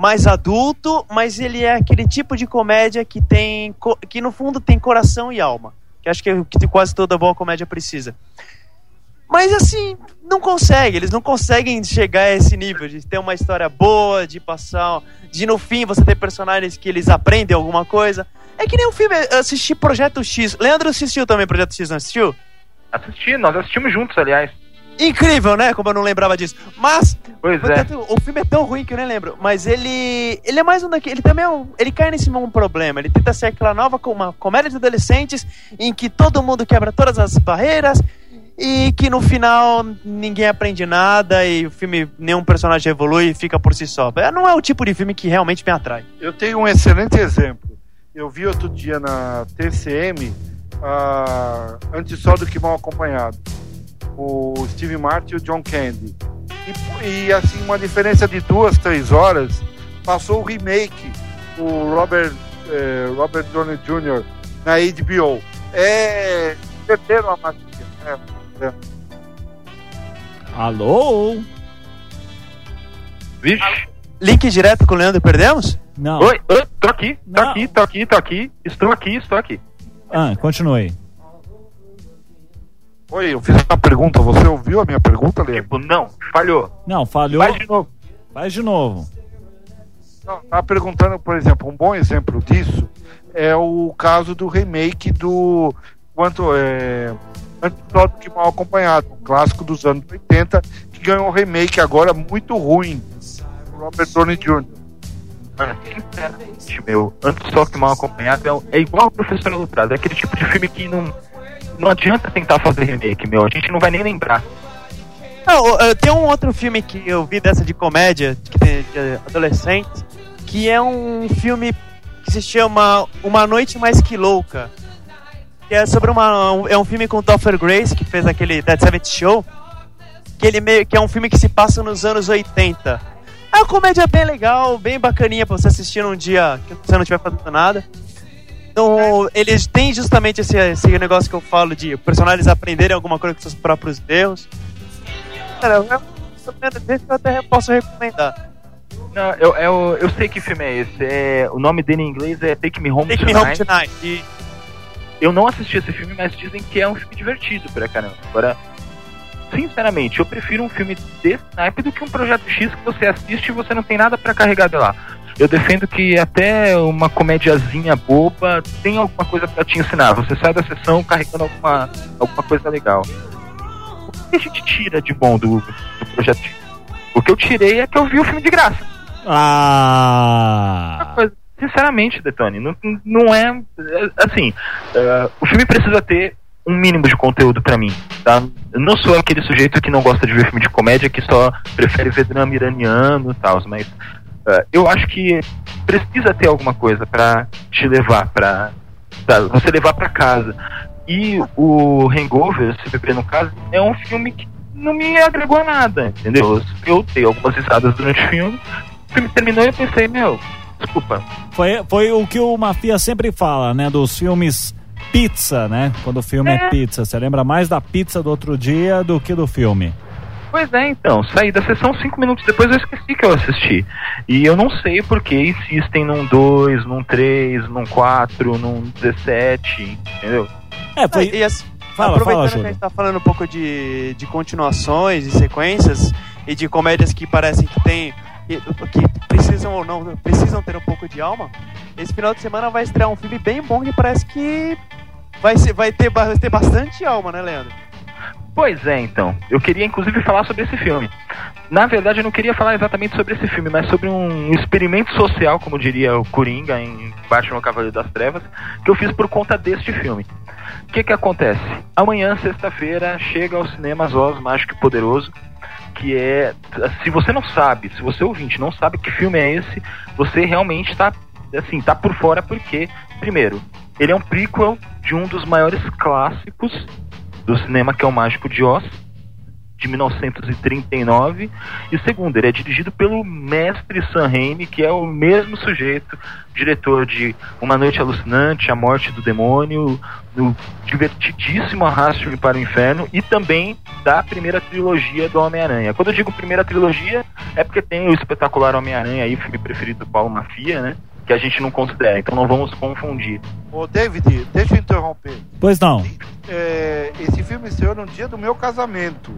Speaker 4: mais adulto, mas ele é aquele tipo de comédia que tem que no fundo tem coração e alma, que acho que é que quase toda boa comédia precisa. Mas assim, não consegue, eles não conseguem chegar a esse nível de ter uma história boa, de passar, de no fim você ter personagens que eles aprendem alguma coisa. É que nem um filme, eu assisti Projeto X. Leandro assistiu também Projeto X, não assistiu?
Speaker 6: Assisti, nós assistimos juntos, aliás.
Speaker 4: Incrível, né? Como eu não lembrava disso. Mas
Speaker 6: Pois é.
Speaker 4: O filme é tão ruim que eu nem lembro. Mas ele. Ele é mais um daquele. Ele também é um, Ele cai nesse mesmo problema. Ele tenta ser aquela nova com uma comédia de adolescentes em que todo mundo quebra todas as barreiras e que no final ninguém aprende nada e o filme, nenhum personagem evolui e fica por si só. É, Não é o tipo de filme que realmente me atrai.
Speaker 5: Eu tenho um excelente exemplo. Eu vi outro dia na TCM ah, Antes Só do Que Mal Acompanhado. O Steve Martin e o John Candy. E, e, assim, uma diferença de duas, três horas, passou o remake, o Robert, eh, Robert Downey Jr. na HBO. É. Perderam a magia. né?
Speaker 1: Alô?
Speaker 6: Vixe.
Speaker 4: Link direto com o Leandro, perdemos?
Speaker 1: Não.
Speaker 6: Oi, oi, tô aqui, tô
Speaker 1: Não.
Speaker 6: aqui, tô aqui, tô aqui. Estou aqui, estou aqui.
Speaker 1: Ah, continue.
Speaker 5: Oi, eu fiz uma pergunta. Você ouviu a minha pergunta, Leandro?
Speaker 6: Tipo, não, falhou.
Speaker 1: Não, falhou.
Speaker 6: Faz de novo.
Speaker 1: Faz de novo.
Speaker 5: Não, Tava perguntando, por exemplo, um bom exemplo disso é o caso do remake do quanto é Antes só do que mal acompanhado, um clássico dos anos 80 que ganhou um remake agora muito ruim, do Robert Downey Jr.
Speaker 6: Mano, sinceramente, meu, antes só que mal acompanhado é, é igual o Professor Aluprado. É aquele tipo de filme que não, não adianta tentar fazer remake, meu. A gente não vai nem lembrar.
Speaker 4: Não, eu- tem um outro filme que eu vi dessa de comédia, de adolescente, que é um filme que se chama Uma Noite Mais Que Louca. Que é sobre uma. um- É um filme com o Topher Grace, que fez aquele Dead Seventh Show. Que, ele meio, que é um filme que se passa nos anos 80. É uma comédia bem legal, bem bacaninha pra você assistir num dia que você não estiver fazendo nada. No, eles têm justamente esse, esse negócio que eu falo de personagens aprenderem alguma coisa com seus próprios erros. Cara, eu, eu, até posso recomendar.
Speaker 6: Não, eu, eu, eu sei que filme é esse. É, o nome dele em inglês é Take Me Home
Speaker 4: Take Me
Speaker 6: Tonight.
Speaker 4: Home Tonight. E
Speaker 6: Eu não assisti esse filme, mas dizem que é um filme divertido pra caramba. Agora, sinceramente, eu prefiro um filme desse naipe do que um Projeto X que você assiste e você não tem nada pra carregar de lá. Eu defendo que até uma comédiazinha boba tem alguma coisa pra te ensinar. Você sai da sessão carregando alguma, alguma coisa legal. O que a gente tira de bom do, do Projeto? O que eu tirei é que eu vi o filme de graça.
Speaker 1: Ah!
Speaker 6: Sinceramente, Detone, não, não é. é, Assim, é, o filme precisa ter um mínimo de conteúdo pra mim, tá? Eu não sou aquele sujeito que não gosta de ver filme de comédia, que só prefere ver drama iraniano e tal, mas é, eu acho que precisa ter alguma coisa pra te levar pra. pra você levar pra casa. E o Hangover, se beber no caso, é um filme que não me agregou a nada, entendeu? Eu dei algumas risadas durante o filme, o filme terminou e eu pensei, meu, desculpa,
Speaker 1: Foi, foi o que o Mafia sempre fala, né? Dos filmes pizza, né? Quando o filme é,
Speaker 6: É.
Speaker 1: pizza. Você lembra mais da pizza do outro dia do que do filme.
Speaker 6: Pois é, então, saí da sessão cinco minutos depois eu esqueci que eu assisti. E eu não sei por que insistem num 2, num 3, num 4, num 17, entendeu?
Speaker 1: É, foi.
Speaker 4: e assim,
Speaker 1: Fala,
Speaker 4: aproveitando
Speaker 1: fala,
Speaker 4: que a gente tá falando um pouco de, de continuações e sequências e de comédias que parecem que tem que, precisam ou não precisam ter um pouco de alma. Esse final de semana vai estrear um filme bem bom que parece que vai ser vai ter vai ter bastante alma, né, Leandro?
Speaker 6: Pois é, então. Eu queria inclusive falar sobre esse filme. Na verdade, eu não queria falar exatamente sobre esse filme, mas sobre um experimento social, como diria o Coringa em Batman Cavaleiro das Trevas, que eu fiz por conta deste filme. O que que acontece? Amanhã, sexta-feira, chega aos cinemas Oz Mágico e Poderoso, que é... Se você não sabe, se você ouvinte não sabe que filme é esse, você realmente tá, assim, tá por fora porque, primeiro, ele é um prequel de um dos maiores clássicos do cinema, que é o Mágico de Oz, de 1939. E segundo, ele é dirigido pelo mestre Sam Raimi, que é o mesmo sujeito, diretor de Uma Noite Alucinante, A Morte do Demônio, do divertidíssimo Arraste-me para o Inferno e também da primeira trilogia do Homem-Aranha. Quando eu digo primeira trilogia, é porque tem o espetacular Homem-Aranha aí, filme preferido do Paulo Mafia, né? Que a gente não considera, então não vamos confundir.
Speaker 5: Ô, David, deixa eu interromper.
Speaker 1: Pois não.
Speaker 5: É, esse filme estreou no dia do meu casamento.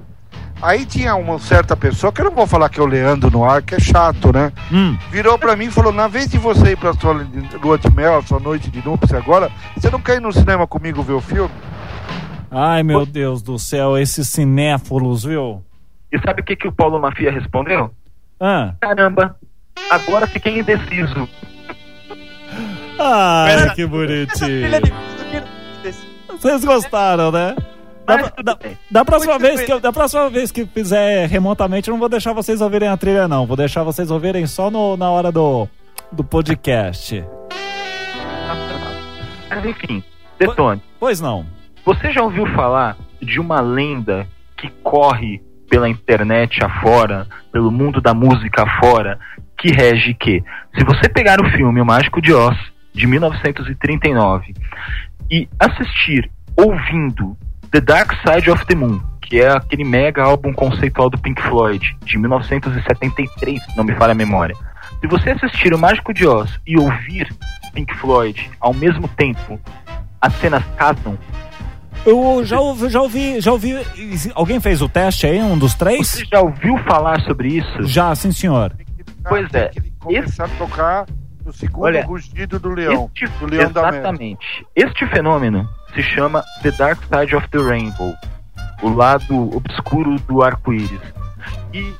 Speaker 5: Aí tinha uma certa pessoa, que eu não vou falar que é o Leandro no ar, que é chato, né?
Speaker 1: Hum.
Speaker 5: Virou pra mim e falou: na vez de você ir pra sua lua de mel, a sua noite de núpcias agora, você não quer ir no cinema comigo ver o filme?
Speaker 1: Ai, meu Deus do céu, esses cinéfilos, viu?
Speaker 6: E sabe o que, que o Paulo Mafia respondeu?
Speaker 1: Ah.
Speaker 6: Caramba, agora fiquei indeciso.
Speaker 1: Ai, que bonitinho. Vocês gostaram, né? Da, da- da próxima
Speaker 4: Muito
Speaker 1: vez
Speaker 4: bem.
Speaker 1: que eu, da próxima vez que fizer remotamente, eu não vou deixar vocês ouvirem a trilha, não. Vou deixar vocês ouvirem só no, na hora do, do podcast.
Speaker 6: Mas enfim, Detone,
Speaker 1: Pois não.
Speaker 6: você já ouviu falar de uma lenda que corre pela internet afora, pelo mundo da música afora, que rege que, se você pegar o filme O Mágico de Oz, de 1939, e assistir ouvindo The Dark Side of the Moon, que é aquele mega álbum conceitual do Pink Floyd, de 1973, se não me falha a memória. Se você assistir O Mágico de Oz e ouvir Pink Floyd ao mesmo tempo, as cenas casam.
Speaker 1: Eu já ouvi, já ouvi, já ouvi. Alguém fez o teste aí, um dos três?
Speaker 6: Você já ouviu falar sobre isso?
Speaker 1: Já, sim, senhor.
Speaker 6: Pois é.
Speaker 5: Começar a tocar no segundo
Speaker 6: Olha,
Speaker 5: rugido do leão.
Speaker 6: Este,
Speaker 5: do leão
Speaker 6: exatamente. Este fenômeno se chama The Dark Side of the Rainbow, o lado obscuro do arco-íris. E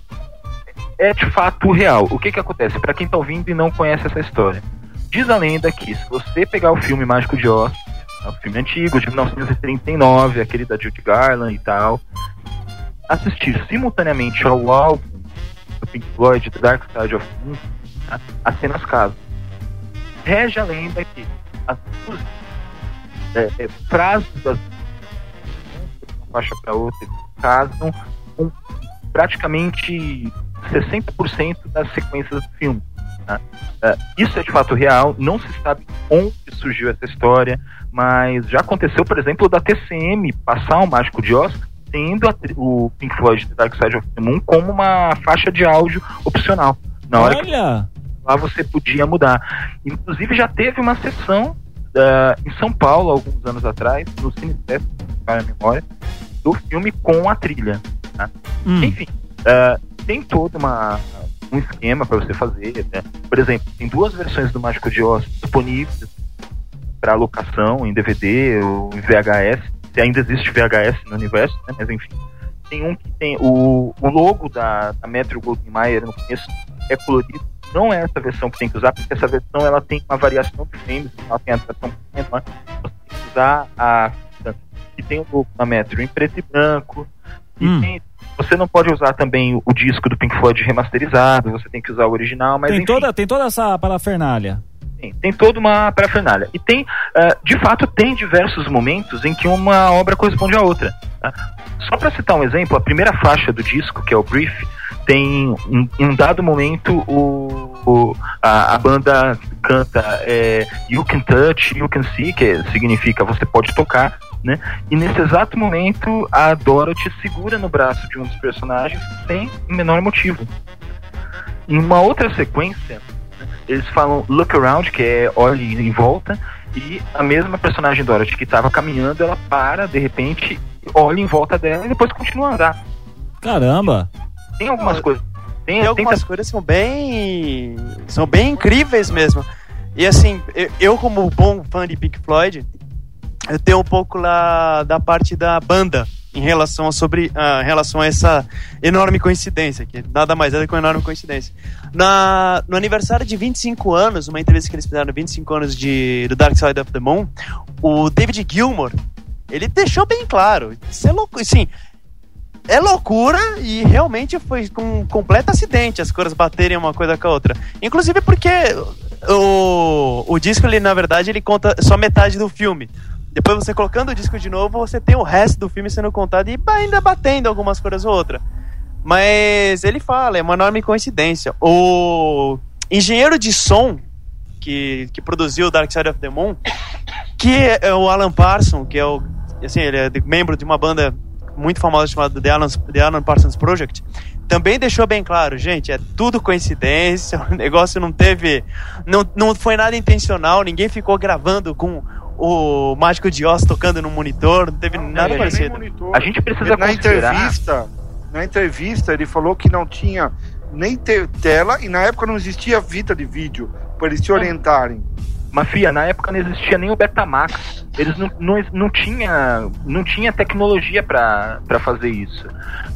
Speaker 6: é de fato real. O que que acontece? Para quem tá ouvindo e não conhece essa história, diz a lenda que se você pegar o filme Mágico de Oz, é um filme antigo de 1939, aquele da Judy Garland e tal, assistir simultaneamente ao álbum do Pink Floyd, The Dark Side of the Moon, a- as cenas casam. Rege a lenda que as duas é, é, frases das uma faixa para outra casam com praticamente 60% das sequências do filme. tá? Ah, isso é de fato real, não se sabe onde surgiu essa história, mas já aconteceu, por exemplo, da TCM passar o Mágico de Oz tendo a o Pink Floyd The Dark Side of the Moon como uma faixa de áudio opcional. Na hora
Speaker 1: Olha!
Speaker 6: Lá você podia mudar. Inclusive já teve uma sessão ah, em São Paulo, alguns anos atrás, no Cine para a memória, do filme com a trilha. tá?
Speaker 1: Hum.
Speaker 6: Enfim, ah, tem todo uma, um esquema para você fazer. né? Por exemplo, tem duas versões do Mágico de Oz disponíveis para locação em DVD ou em VHS. Se ainda existe VHS no universo, né? mas enfim. Tem um que tem o, o logo da, da Metro Goldwyn Mayer no começo é colorido. Não é essa versão que tem que usar, porque essa versão ela tem uma variação de frames, ela tem a versão menor. Você tem que usar a que tem o logo da Metro em preto e branco. E
Speaker 1: Hum.
Speaker 6: tem- você não pode usar também o, o disco do Pink Floyd remasterizado, você tem que usar o original, mas
Speaker 1: Tem
Speaker 6: enfim,
Speaker 1: toda, tem toda essa parafernália.
Speaker 6: tem, tem toda uma parafernália. E tem, ah, de fato, tem diversos momentos em que uma obra corresponde à outra. tá? Só para citar um exemplo, a primeira faixa do disco, que é o Brief, tem em em um dado momento o, o- a, a banda canta é, You Can Touch, You Can See, que significa você pode tocar, né? E nesse exato momento a Dorothy segura no braço de um dos personagens sem o menor motivo. Em uma outra sequência, eles falam look around, que é olhe em volta, e a mesma personagem Dorothy que estava caminhando, ela para, de repente, olha em volta dela e depois continua a andar.
Speaker 1: Caramba!
Speaker 6: Tem algumas
Speaker 4: Ah,
Speaker 6: coisas. Tem,
Speaker 4: Tem
Speaker 6: tem
Speaker 4: algumas coisas que são bem. são bem incríveis mesmo. E assim, eu, eu como bom fã de Pink Floyd, eu tenho um pouco lá da parte da banda em relação a, sobre, ah, em relação a essa enorme coincidência, que nada mais é do que uma enorme coincidência. Na, no aniversário de 25 anos, uma entrevista que eles fizeram 25 anos de, do Dark Side of the Moon, o David Gilmour, ele deixou bem claro, isso é louco, assim, é loucura e realmente foi um completo acidente as cores baterem uma coisa com a outra. Inclusive porque o, o disco, ele, na verdade, ele conta só metade do filme. Depois você colocando o disco de novo, você tem o resto do filme sendo contado e ainda batendo algumas coisas ou outra. Mas ele fala, é uma enorme coincidência. O engenheiro de som que, que produziu Dark Side of the Moon, que é o Alan Parsons, que é o assim, ele é membro de uma banda muito famosa chamada The Alan, The Alan Parsons Project, também deixou bem claro, gente, é tudo coincidência, o negócio não teve, não, não foi nada intencional, ninguém ficou gravando com o Mágico de Oz tocando no monitor, não teve nada
Speaker 6: Ele
Speaker 5: nem
Speaker 4: parecido.
Speaker 5: monitor.
Speaker 6: A gente precisa
Speaker 5: na
Speaker 6: considerar-
Speaker 5: entrevista, na entrevista ele falou que não tinha nem te- tela e na época não existia fita de vídeo para eles se orientarem.
Speaker 6: Mafia, na época não existia nem o Betamax. Eles não, não, não tinha não tinha tecnologia para fazer isso.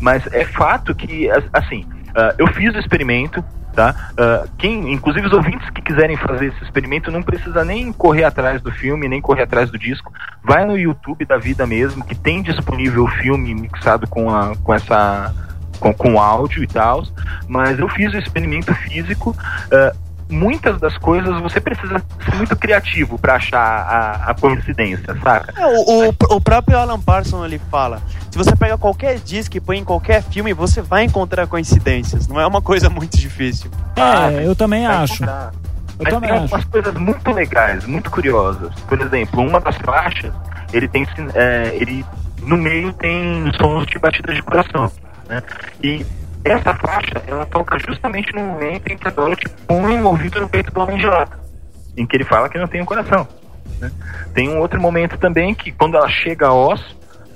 Speaker 6: Mas é fato que, as- assim, ah, eu fiz o experimento, tá? Ah, quem, inclusive os ouvintes que quiserem fazer esse experimento não precisa nem correr atrás do filme, nem correr atrás do disco. Vai no YouTube da vida mesmo, que tem disponível o filme mixado com, a, com essa com, com áudio e tal, mas eu fiz o experimento físico. ah, muitas das coisas você precisa ser muito criativo para achar a, a coincidência, saca?
Speaker 4: É, o, o, o próprio Alan Parsons ele fala: se você pega qualquer disco e põe em qualquer filme, você vai encontrar coincidências. Não é uma coisa muito difícil.
Speaker 1: É, eu também acho.
Speaker 6: encontrar.
Speaker 1: Eu
Speaker 6: Mas
Speaker 1: também
Speaker 6: tem
Speaker 1: acho.
Speaker 6: algumas coisas muito legais, muito curiosas. Por exemplo, uma das faixas, ele tem é, ele no meio tem sons de batida de coração, né? E essa faixa, ela toca justamente no momento em que a Dorothy põe o ouvido no peito do homem de lata, em que ele fala que não tem um coração. né? Tem um outro momento também que quando ela chega a Oz,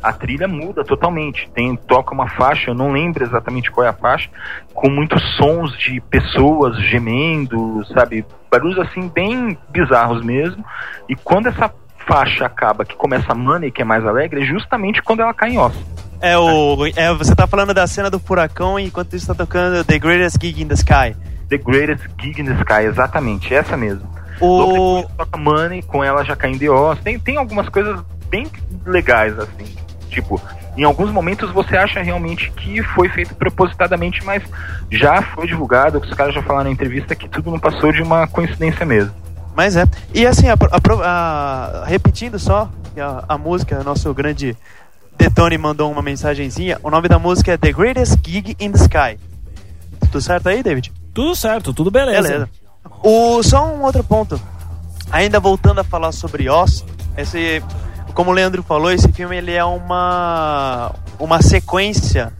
Speaker 6: a trilha muda totalmente. Tem toca uma faixa, eu não lembro exatamente qual é a faixa, com muitos sons de pessoas gemendo, sabe? Barulhos assim bem bizarros mesmo. E quando essa faixa acaba, que começa a Money, que é mais alegre, é justamente quando ela cai em Oz.
Speaker 4: É o. É, você tá falando da cena do furacão enquanto isso tá tocando The Greatest Gig in the Sky.
Speaker 6: The Greatest Gig in the Sky, exatamente, essa mesmo.
Speaker 4: O.
Speaker 6: Toca Money, com ela já caindo em Oz. Tem, tem algumas coisas bem legais, assim. Tipo, em alguns momentos você acha realmente que foi feito propositadamente, mas já foi divulgado, que os caras já falaram na entrevista que tudo não passou de uma coincidência mesmo.
Speaker 4: Mas é. E assim, a, a- a- repetindo só, a, a música, nosso grande Detone mandou uma mensagenzinha. O nome da música é The Greatest Gig in the Sky. Tudo certo aí, David?
Speaker 1: Tudo certo, tudo beleza.
Speaker 4: Beleza. O, só um outro ponto. Ainda voltando a falar sobre Oz, esse, como o Leandro falou, esse filme ele é uma, uma sequência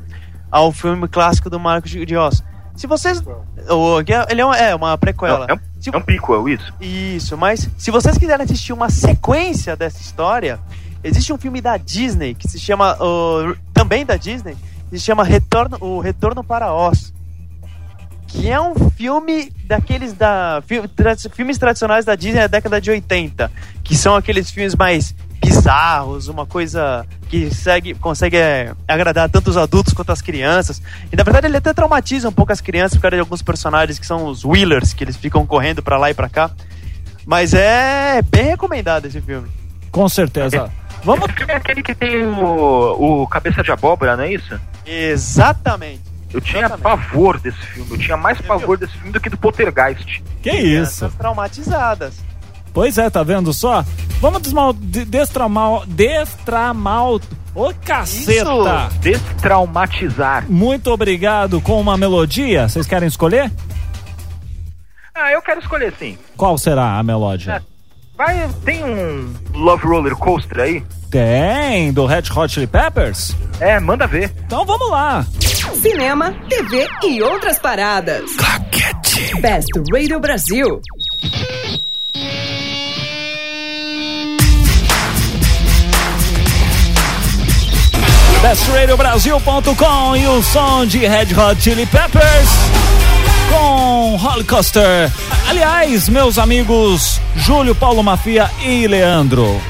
Speaker 4: ao filme clássico do Marcos de Oz. Se vocês. o- ele é uma, é uma prequela.
Speaker 6: É, um,
Speaker 4: Se-
Speaker 6: é um prequel, isso?
Speaker 4: Isso, mas se vocês quiserem assistir uma sequência dessa história, existe um filme da Disney que se chama. uh, também da Disney, que se chama Retorno, O Retorno para Oz. Que é um filme daqueles da. fi- tra- filmes tradicionais da Disney da década de 80. Que são aqueles filmes mais bizarros, uma coisa que segue, consegue é, agradar tanto os adultos quanto as crianças. E na verdade ele até traumatiza um pouco as crianças por causa de alguns personagens que são os Wheelers, que eles ficam correndo pra lá e pra cá. Mas é bem recomendado esse filme.
Speaker 1: Com certeza. Vamos.
Speaker 6: Esse filme é aquele que tem o, o Cabeça de Abóbora, não é isso?
Speaker 4: Exatamente.
Speaker 6: Eu tinha
Speaker 4: Exatamente.
Speaker 6: pavor desse filme. Eu tinha mais
Speaker 4: Você
Speaker 6: pavor desse filme do que do Poltergeist.
Speaker 1: Que isso?
Speaker 4: Crianças traumatizadas.
Speaker 1: Pois é, tá vendo só? Vamos desmal, de- destramar. Destramar. Ô caceta!
Speaker 6: Destraumatizar.
Speaker 1: Muito obrigado com uma melodia. Vocês querem escolher?
Speaker 6: Ah, eu quero escolher sim.
Speaker 1: Qual será a melodia?
Speaker 6: Vai, tem um Love Roller Coaster aí?
Speaker 1: Tem, do Red Hot Chili Peppers?
Speaker 6: É, manda ver.
Speaker 1: Então vamos lá.
Speaker 3: Cinema, TV e outras paradas. Best Radio Brasil.
Speaker 1: BestRadioBrasil.com e o som de Red Hot Chili Peppers com Rollercoaster. Aliás, meus amigos Júlio, Paulo Mafia e Leandro.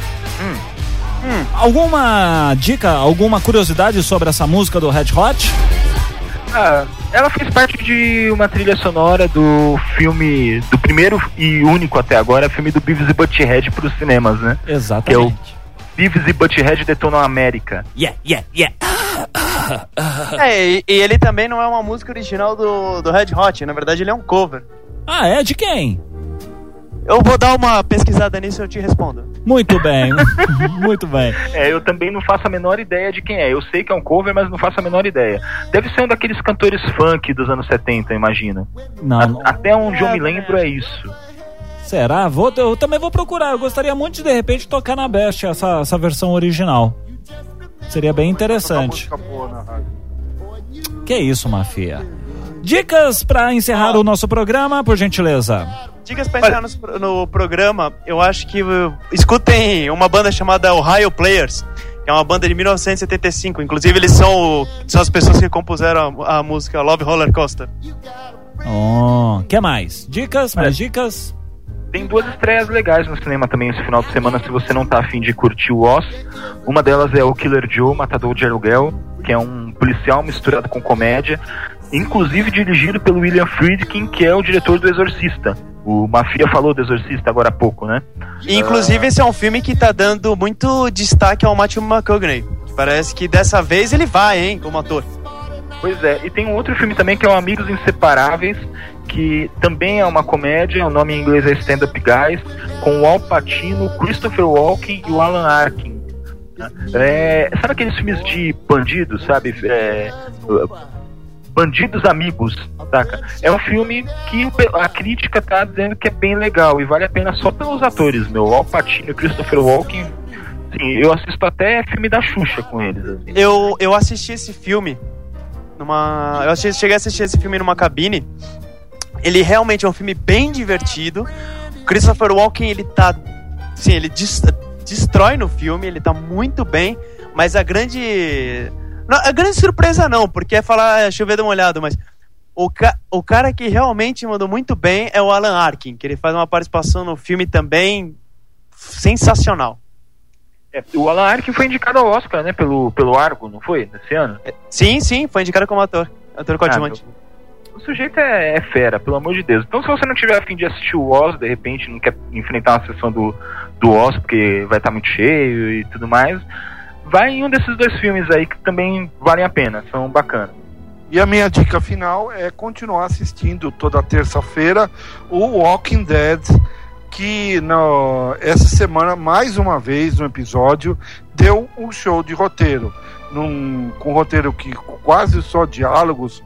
Speaker 1: Hum. Alguma dica, alguma curiosidade sobre essa música do Red Hot?
Speaker 6: Ah, ela fez parte de uma trilha sonora do filme, do primeiro e único até agora, filme do Beavis e Butthead para os cinemas, né?
Speaker 1: Exatamente.
Speaker 6: Beavis e Butthead Detonam a América.
Speaker 1: Yeah, yeah, yeah.
Speaker 4: É, e, e ele também não é uma música original do, do Red Hot, na verdade ele é um cover.
Speaker 1: Ah, é? De quem?
Speaker 4: Eu vou dar uma pesquisada nisso e eu te respondo.
Speaker 1: Muito bem, muito bem.
Speaker 6: É, eu também não faço a menor ideia de quem é. Eu sei que é um cover, mas não faço a menor ideia. Deve ser um daqueles cantores funk dos anos 70, imagina.
Speaker 1: Não,
Speaker 6: A- até onde eu me lembro é isso.
Speaker 1: Será? Vou, eu também vou procurar. Eu gostaria muito de, de repente, tocar na Best essa, essa versão original. Seria bem interessante. Que isso, Mafia? Dicas pra encerrar o nosso programa, por gentileza.
Speaker 4: Dicas pra entrar no, no programa, eu acho que uh, escutem uma banda chamada Ohio Players, que é uma banda de 1975. Inclusive, eles são, são as pessoas que compuseram a, a música Love Roller Coaster.
Speaker 1: Oh, que mais? Dicas? Mais dicas?
Speaker 6: Tem duas estreias legais no cinema também esse final de semana, se você não tá afim de curtir o Oz. Uma delas é o Killer Joe, Matador de Aluguel, que é um policial misturado com comédia, inclusive dirigido pelo William Friedkin, que é o diretor do Exorcista. O Mafia falou do Exorcista agora há pouco, né?
Speaker 4: E, inclusive, esse é um filme que tá dando muito destaque ao Matthew McConaughey. Parece que dessa vez ele vai, hein, como ator.
Speaker 6: Pois é, e tem um outro filme também que é o Amigos Inseparáveis, que também é uma comédia, o nome em inglês é Stand Up Guys, com o Al Pacino, Christopher Walken e o Alan Arkin. né? É, sabe aqueles filmes de bandidos, sabe? É, bandidos amigos, saca? É um filme que a crítica tá dizendo que é bem legal e vale a pena só pelos atores, meu. Al Pacino e Christopher Walken. Sim, eu assisto até filme da Xuxa com eles. assim.
Speaker 4: Eu, eu assisti esse filme numa. Eu cheguei a assistir esse filme numa cabine. Ele realmente é um filme bem divertido. O Christopher Walken, ele tá. Sim, ele des- destrói no filme, ele tá muito bem, mas a grande. Não, a grande surpresa não, porque é falar é chover de uma olhada, mas. O, ca... o cara que realmente mandou muito bem é o Alan Arkin, que ele faz uma participação no filme também sensacional.
Speaker 6: É, o Alan Arkin foi indicado ao Oscar, né? Pelo, pelo Argo, não foi? Nesse ano?
Speaker 4: Sim, sim, foi indicado como ator. Ator coadjuvante.
Speaker 6: Ah, O sujeito é, é fera, pelo amor de Deus. Então, se você não tiver afim de assistir o Oz, de repente não quer enfrentar uma sessão do, do Oz, porque vai estar muito cheio e tudo mais, vai em um desses dois filmes aí que também valem a pena, são bacanas.
Speaker 5: E a minha dica final é continuar assistindo toda terça-feira o Walking Dead, que no, essa semana, mais uma vez no episódio, deu um show de roteiro. Num, com roteiro que quase só diálogos,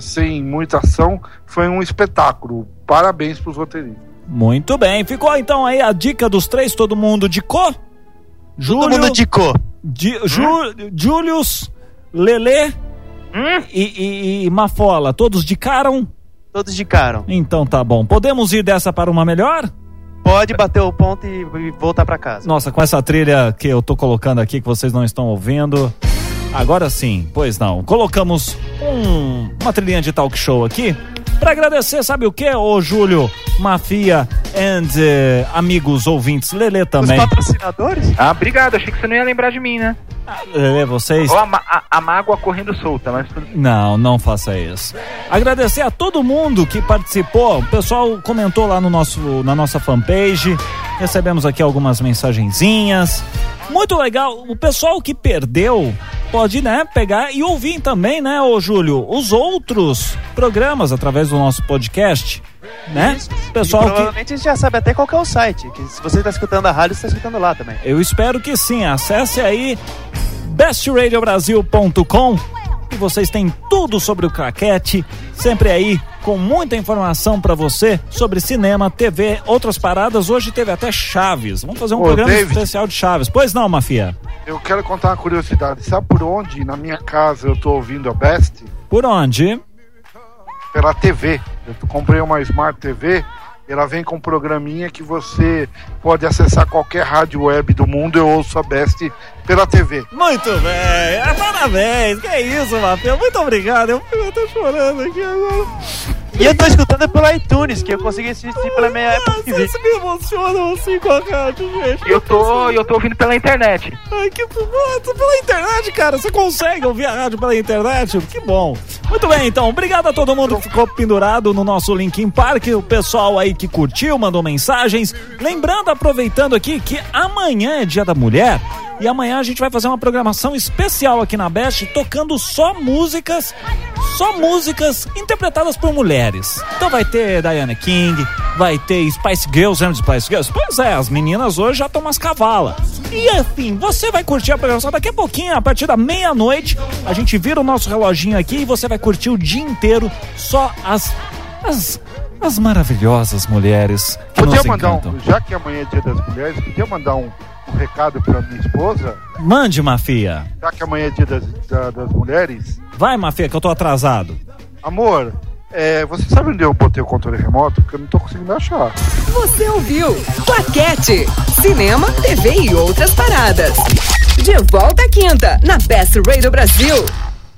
Speaker 5: sem muita ação, foi um espetáculo. parabéns pros roteiristas.
Speaker 1: Muito bem. Ficou então aí a dica dos três, todo mundo de co?
Speaker 4: Todo mundo indicou.
Speaker 1: Di, Ju, Julius, Lelê
Speaker 6: Hum?
Speaker 1: e, e- e Mafola, todos dicaram?
Speaker 4: Todos indicaram.
Speaker 1: Então tá bom. Podemos ir dessa para uma melhor?
Speaker 4: Pode bater o ponto e e voltar pra casa.
Speaker 1: Nossa, com essa trilha que eu tô colocando aqui que vocês não estão ouvindo. Agora sim, pois não. Colocamos um- uma trilhinha de talk show aqui para agradecer, sabe o que, ô Júlio, Mafia and eh, amigos ouvintes, Lelê
Speaker 4: Os
Speaker 1: também.
Speaker 4: patrocinadores?
Speaker 6: Ah, obrigado. Achei que você não ia lembrar de mim, né?
Speaker 1: Lelê, vocês
Speaker 6: Ou a, a- a mágoa correndo solta, mas
Speaker 1: Não, não faça isso. Agradecer a todo mundo que participou. O pessoal comentou lá no nosso, na nossa fanpage. Recebemos aqui algumas mensagenzinhas. Muito legal. O pessoal que perdeu pode, né, pegar e ouvir também, né, ô Júlio, os outros programas através do nosso podcast, né? Pessoal
Speaker 4: e
Speaker 1: que
Speaker 4: provavelmente a gente já sabe até qual que é o site. Que se você está escutando a rádio, você está escutando lá também.
Speaker 1: Eu espero que sim. Acesse aí bestradiobrasil.com e vocês têm tudo sobre o Claquete, sempre aí com muita informação pra você sobre cinema, TV, outras paradas. Hoje teve até Chaves. Vamos fazer um
Speaker 5: Ô,
Speaker 1: programa
Speaker 5: David.
Speaker 1: especial de Chaves. Pois não, Mafia?
Speaker 5: Eu quero contar uma curiosidade. Sabe por onde na minha casa eu tô ouvindo a Best?
Speaker 1: Por onde?
Speaker 5: Pela TV. Eu comprei uma Smart TV. Ela vem com um programinha que você pode acessar qualquer rádio web do mundo. Eu ouço a Best pela TV.
Speaker 1: Muito bem, ah, parabéns, que isso, Mafia, muito obrigado, eu, eu tô chorando aqui agora.
Speaker 4: E eu tô escutando pelo iTunes, que eu consegui assistir pela minha Apple TV.
Speaker 1: Vocês me emocionam assim com a rádio, gente.
Speaker 6: Eu tô, eu tô ouvindo pela internet.
Speaker 1: Ai, que bom, pela internet, cara. Você consegue ouvir a rádio pela internet? Que bom. Muito bem, então. Obrigado a todo mundo que ficou pendurado no nosso Linkin Park. O pessoal aí que curtiu, mandou mensagens. Lembrando, aproveitando aqui, que amanhã é dia da mulher. E amanhã a gente vai fazer uma programação especial aqui na Best, tocando só músicas, só músicas interpretadas por mulheres. Então vai ter Diana King, vai ter Spice Girls, lembra de Spice Girls? Pois é, as meninas hoje já estão umas cavalas. E enfim, você vai curtir a programação daqui a pouquinho, a partir da meia-noite, a gente vira o nosso reloginho aqui e você vai curtir o dia inteiro só as as, as maravilhosas mulheres que
Speaker 5: Podia
Speaker 1: nos
Speaker 5: mandar
Speaker 1: encantam.
Speaker 5: um, já que amanhã é dia das mulheres, podia mandar um, um recado pra minha esposa,
Speaker 1: Mande, Mafia.
Speaker 5: já que amanhã é dia das, da- das mulheres.
Speaker 1: Vai, Mafia, que eu tô atrasado.
Speaker 5: Amor, é, você sabe onde eu botei o controle remoto? Porque eu não tô conseguindo achar.
Speaker 3: Você ouviu Claquete. Cinema, TV e outras paradas. De volta à quinta, na Best Radio Brasil.